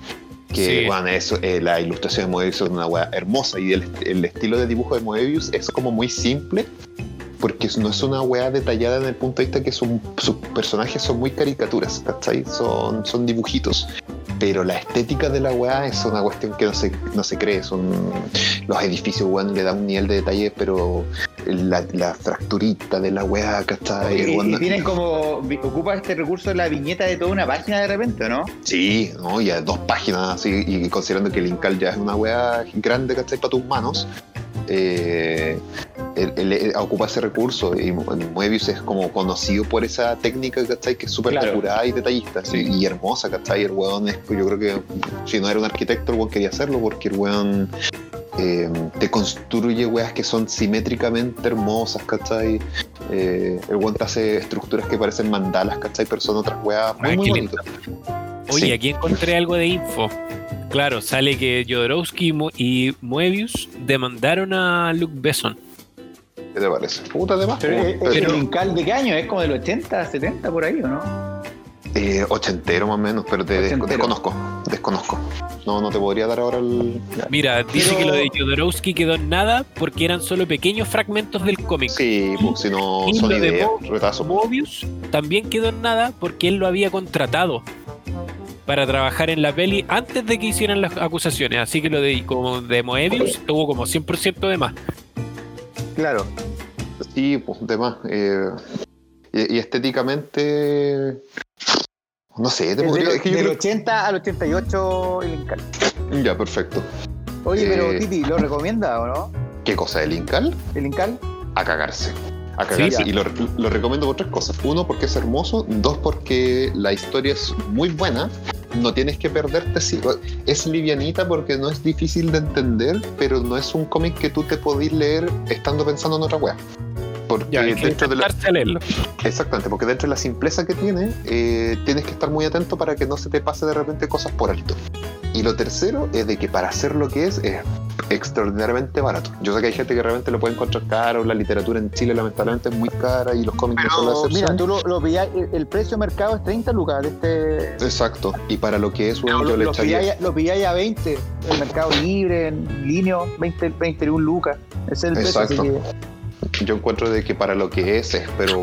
Que, Sí. bueno, eso, eh, la ilustración de Moebius es una weá hermosa. Y el, el estilo de dibujo de Moebius es como muy simple, porque no es una weá detallada en el punto de vista que son- sus personajes son muy caricaturas, ¿cachai? Son, son dibujitos. Pero la estética de la weá es una cuestión que no se, no se cree. Son los edificios, weón, le dan un nivel de detalle, pero la, la fracturita de la weá, ¿cachai? Y, y tienen como. Ocupa este recurso la viñeta de toda una página de repente, ¿no? Sí, ¿no? Ya dos páginas así, y considerando que el Incal ya es una weá grande, ¿cachai? Para tus manos, eh, él, él- él ocupa ese recurso y Moebius es como conocido por esa técnica, ¿cachai? Que es súper Claro. depurada y detallista sí, y hermosa, ¿cachai? El weón es, yo creo que si no era un arquitecto, el weón quería hacerlo porque el weón eh, te construye weas que son simétricamente hermosas, ¿cachai? Eh, el weón te hace estructuras que parecen mandalas, ¿cachai? Pero son otras weas muy, muy bonitas. Oye, Sí. aquí encontré algo de info. Claro, sale que Jodorowsky y Mo- y Moebius demandaron a Luke Besson. ¿Qué te parece? Puta de más. Pero, po. eh, pero- ¿El de qué año? ¿Es como del 80, 70 por ahí o no? Eh, ochentero más o menos, pero te des- desconozco. Desconozco. No, no te podría dar ahora el. Mira, dice Pero- que lo de Jodorowsky quedó en nada porque eran solo pequeños fragmentos del cómic. Sí, pues si no Y son ideas. Mobius también quedó en nada porque él lo había contratado para trabajar en la peli antes de que hicieran las acusaciones. Así que lo de, como de Moebius tuvo como 100% de más. Claro. Sí, pues de más. eh, y, y estéticamente. No sé, te podría. del, es que yo del creo- 80 al 88 el Incal. Ya, perfecto. Oye, pero Eh, Titi, ¿lo recomienda o no? ¿Qué cosa? ¿El Incal? ¿El Incal? a cagarse. A cagarse. y lo, lo recomiendo por tres cosas. Uno, porque es hermoso. Dos, porque la historia es muy buena. No tienes que perderte. si- Es livianita porque no es difícil de entender, pero no es un cómic que tú te podís leer estando pensando en otra wea. Porque Ya, dentro de la. Exactamente, porque dentro de la simpleza que tiene, eh, tienes que estar muy atento para que no se te pase de repente cosas por alto. Y lo tercero es de que para hacer lo que es, es extraordinariamente barato. Yo sé que hay gente que realmente lo puede encontrar caro, la literatura en Chile lamentablemente es muy cara y los cómics no son la mira, tú lo, lo el, el precio de mercado es 30 lucas de este. Exacto, y para lo que es, bueno, Lo, yo le lo echaría... pilláis, lo pilláis a 20, el mercado libre, en línea, 20, 21 lucas. Ese es el precio. Exacto. que, Yo encuentro de que para lo que es, es pero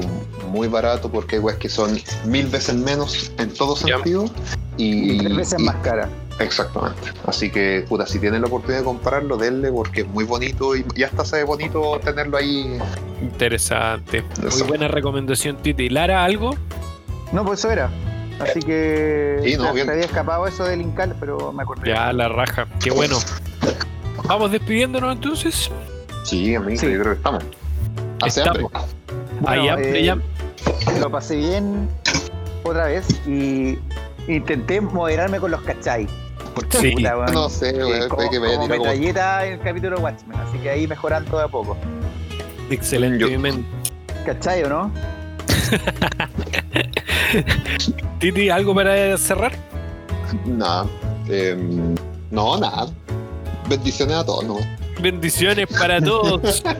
muy barato porque hay weas que son mil veces menos en todo sentido. Y, y tres veces y- más cara. Exactamente. Así que, puta, si tienen la oportunidad de comprarlo, denle porque es muy bonito y ya hasta se ve bonito tenerlo ahí. Interesante. Muy buena recomendación, Titi. Lara, ¿algo? No, pues eso era. Así que Sí, no, se- bien. se había escapado eso del Incal, pero me acordé. Ya, la raja. Qué bueno. Vamos despidiéndonos entonces. Sí, amigo, Sí. yo creo que estamos. Hace Estamos. hambre. Bueno, Hay hambre eh, ya. Lo pasé bien otra vez y intenté moderarme con los cachai. Porque, Sí. puta, weón, No sé, eh, weón, como, puede que me haya como tirado como- metralleta en el capítulo Watchmen, así que ahí mejorando de a poco. Excelente. yo- men. ¿Cachai o no? Titi, ¿algo para cerrar? Nada. em, no, nada. Bendiciones a todos, ¿no? Bendiciones para todos.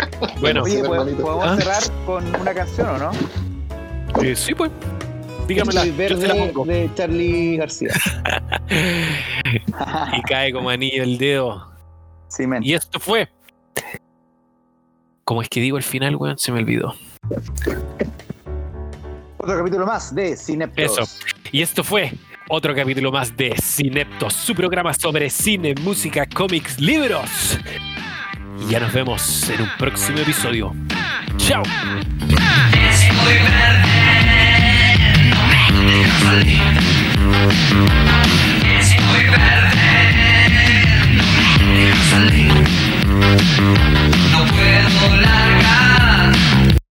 bueno, Oye, sí, pues, podemos ¿Ah? cerrar con una canción o no? eh, sí, pues. Dígamela. El yo te la verde pongo. de Charlie García. Y cae como anillo el dedo. sí, men. Y esto fue. ¿Cómo es que digo el final, weón? Se me olvidó. Otro capítulo más de Cineptos. Eso. Y esto fue otro capítulo más de Cineptos, su programa sobre cine, música, cómics, libros. Y ya nos vemos en un próximo episodio. ¡Chao! No me salir. No puedo largar.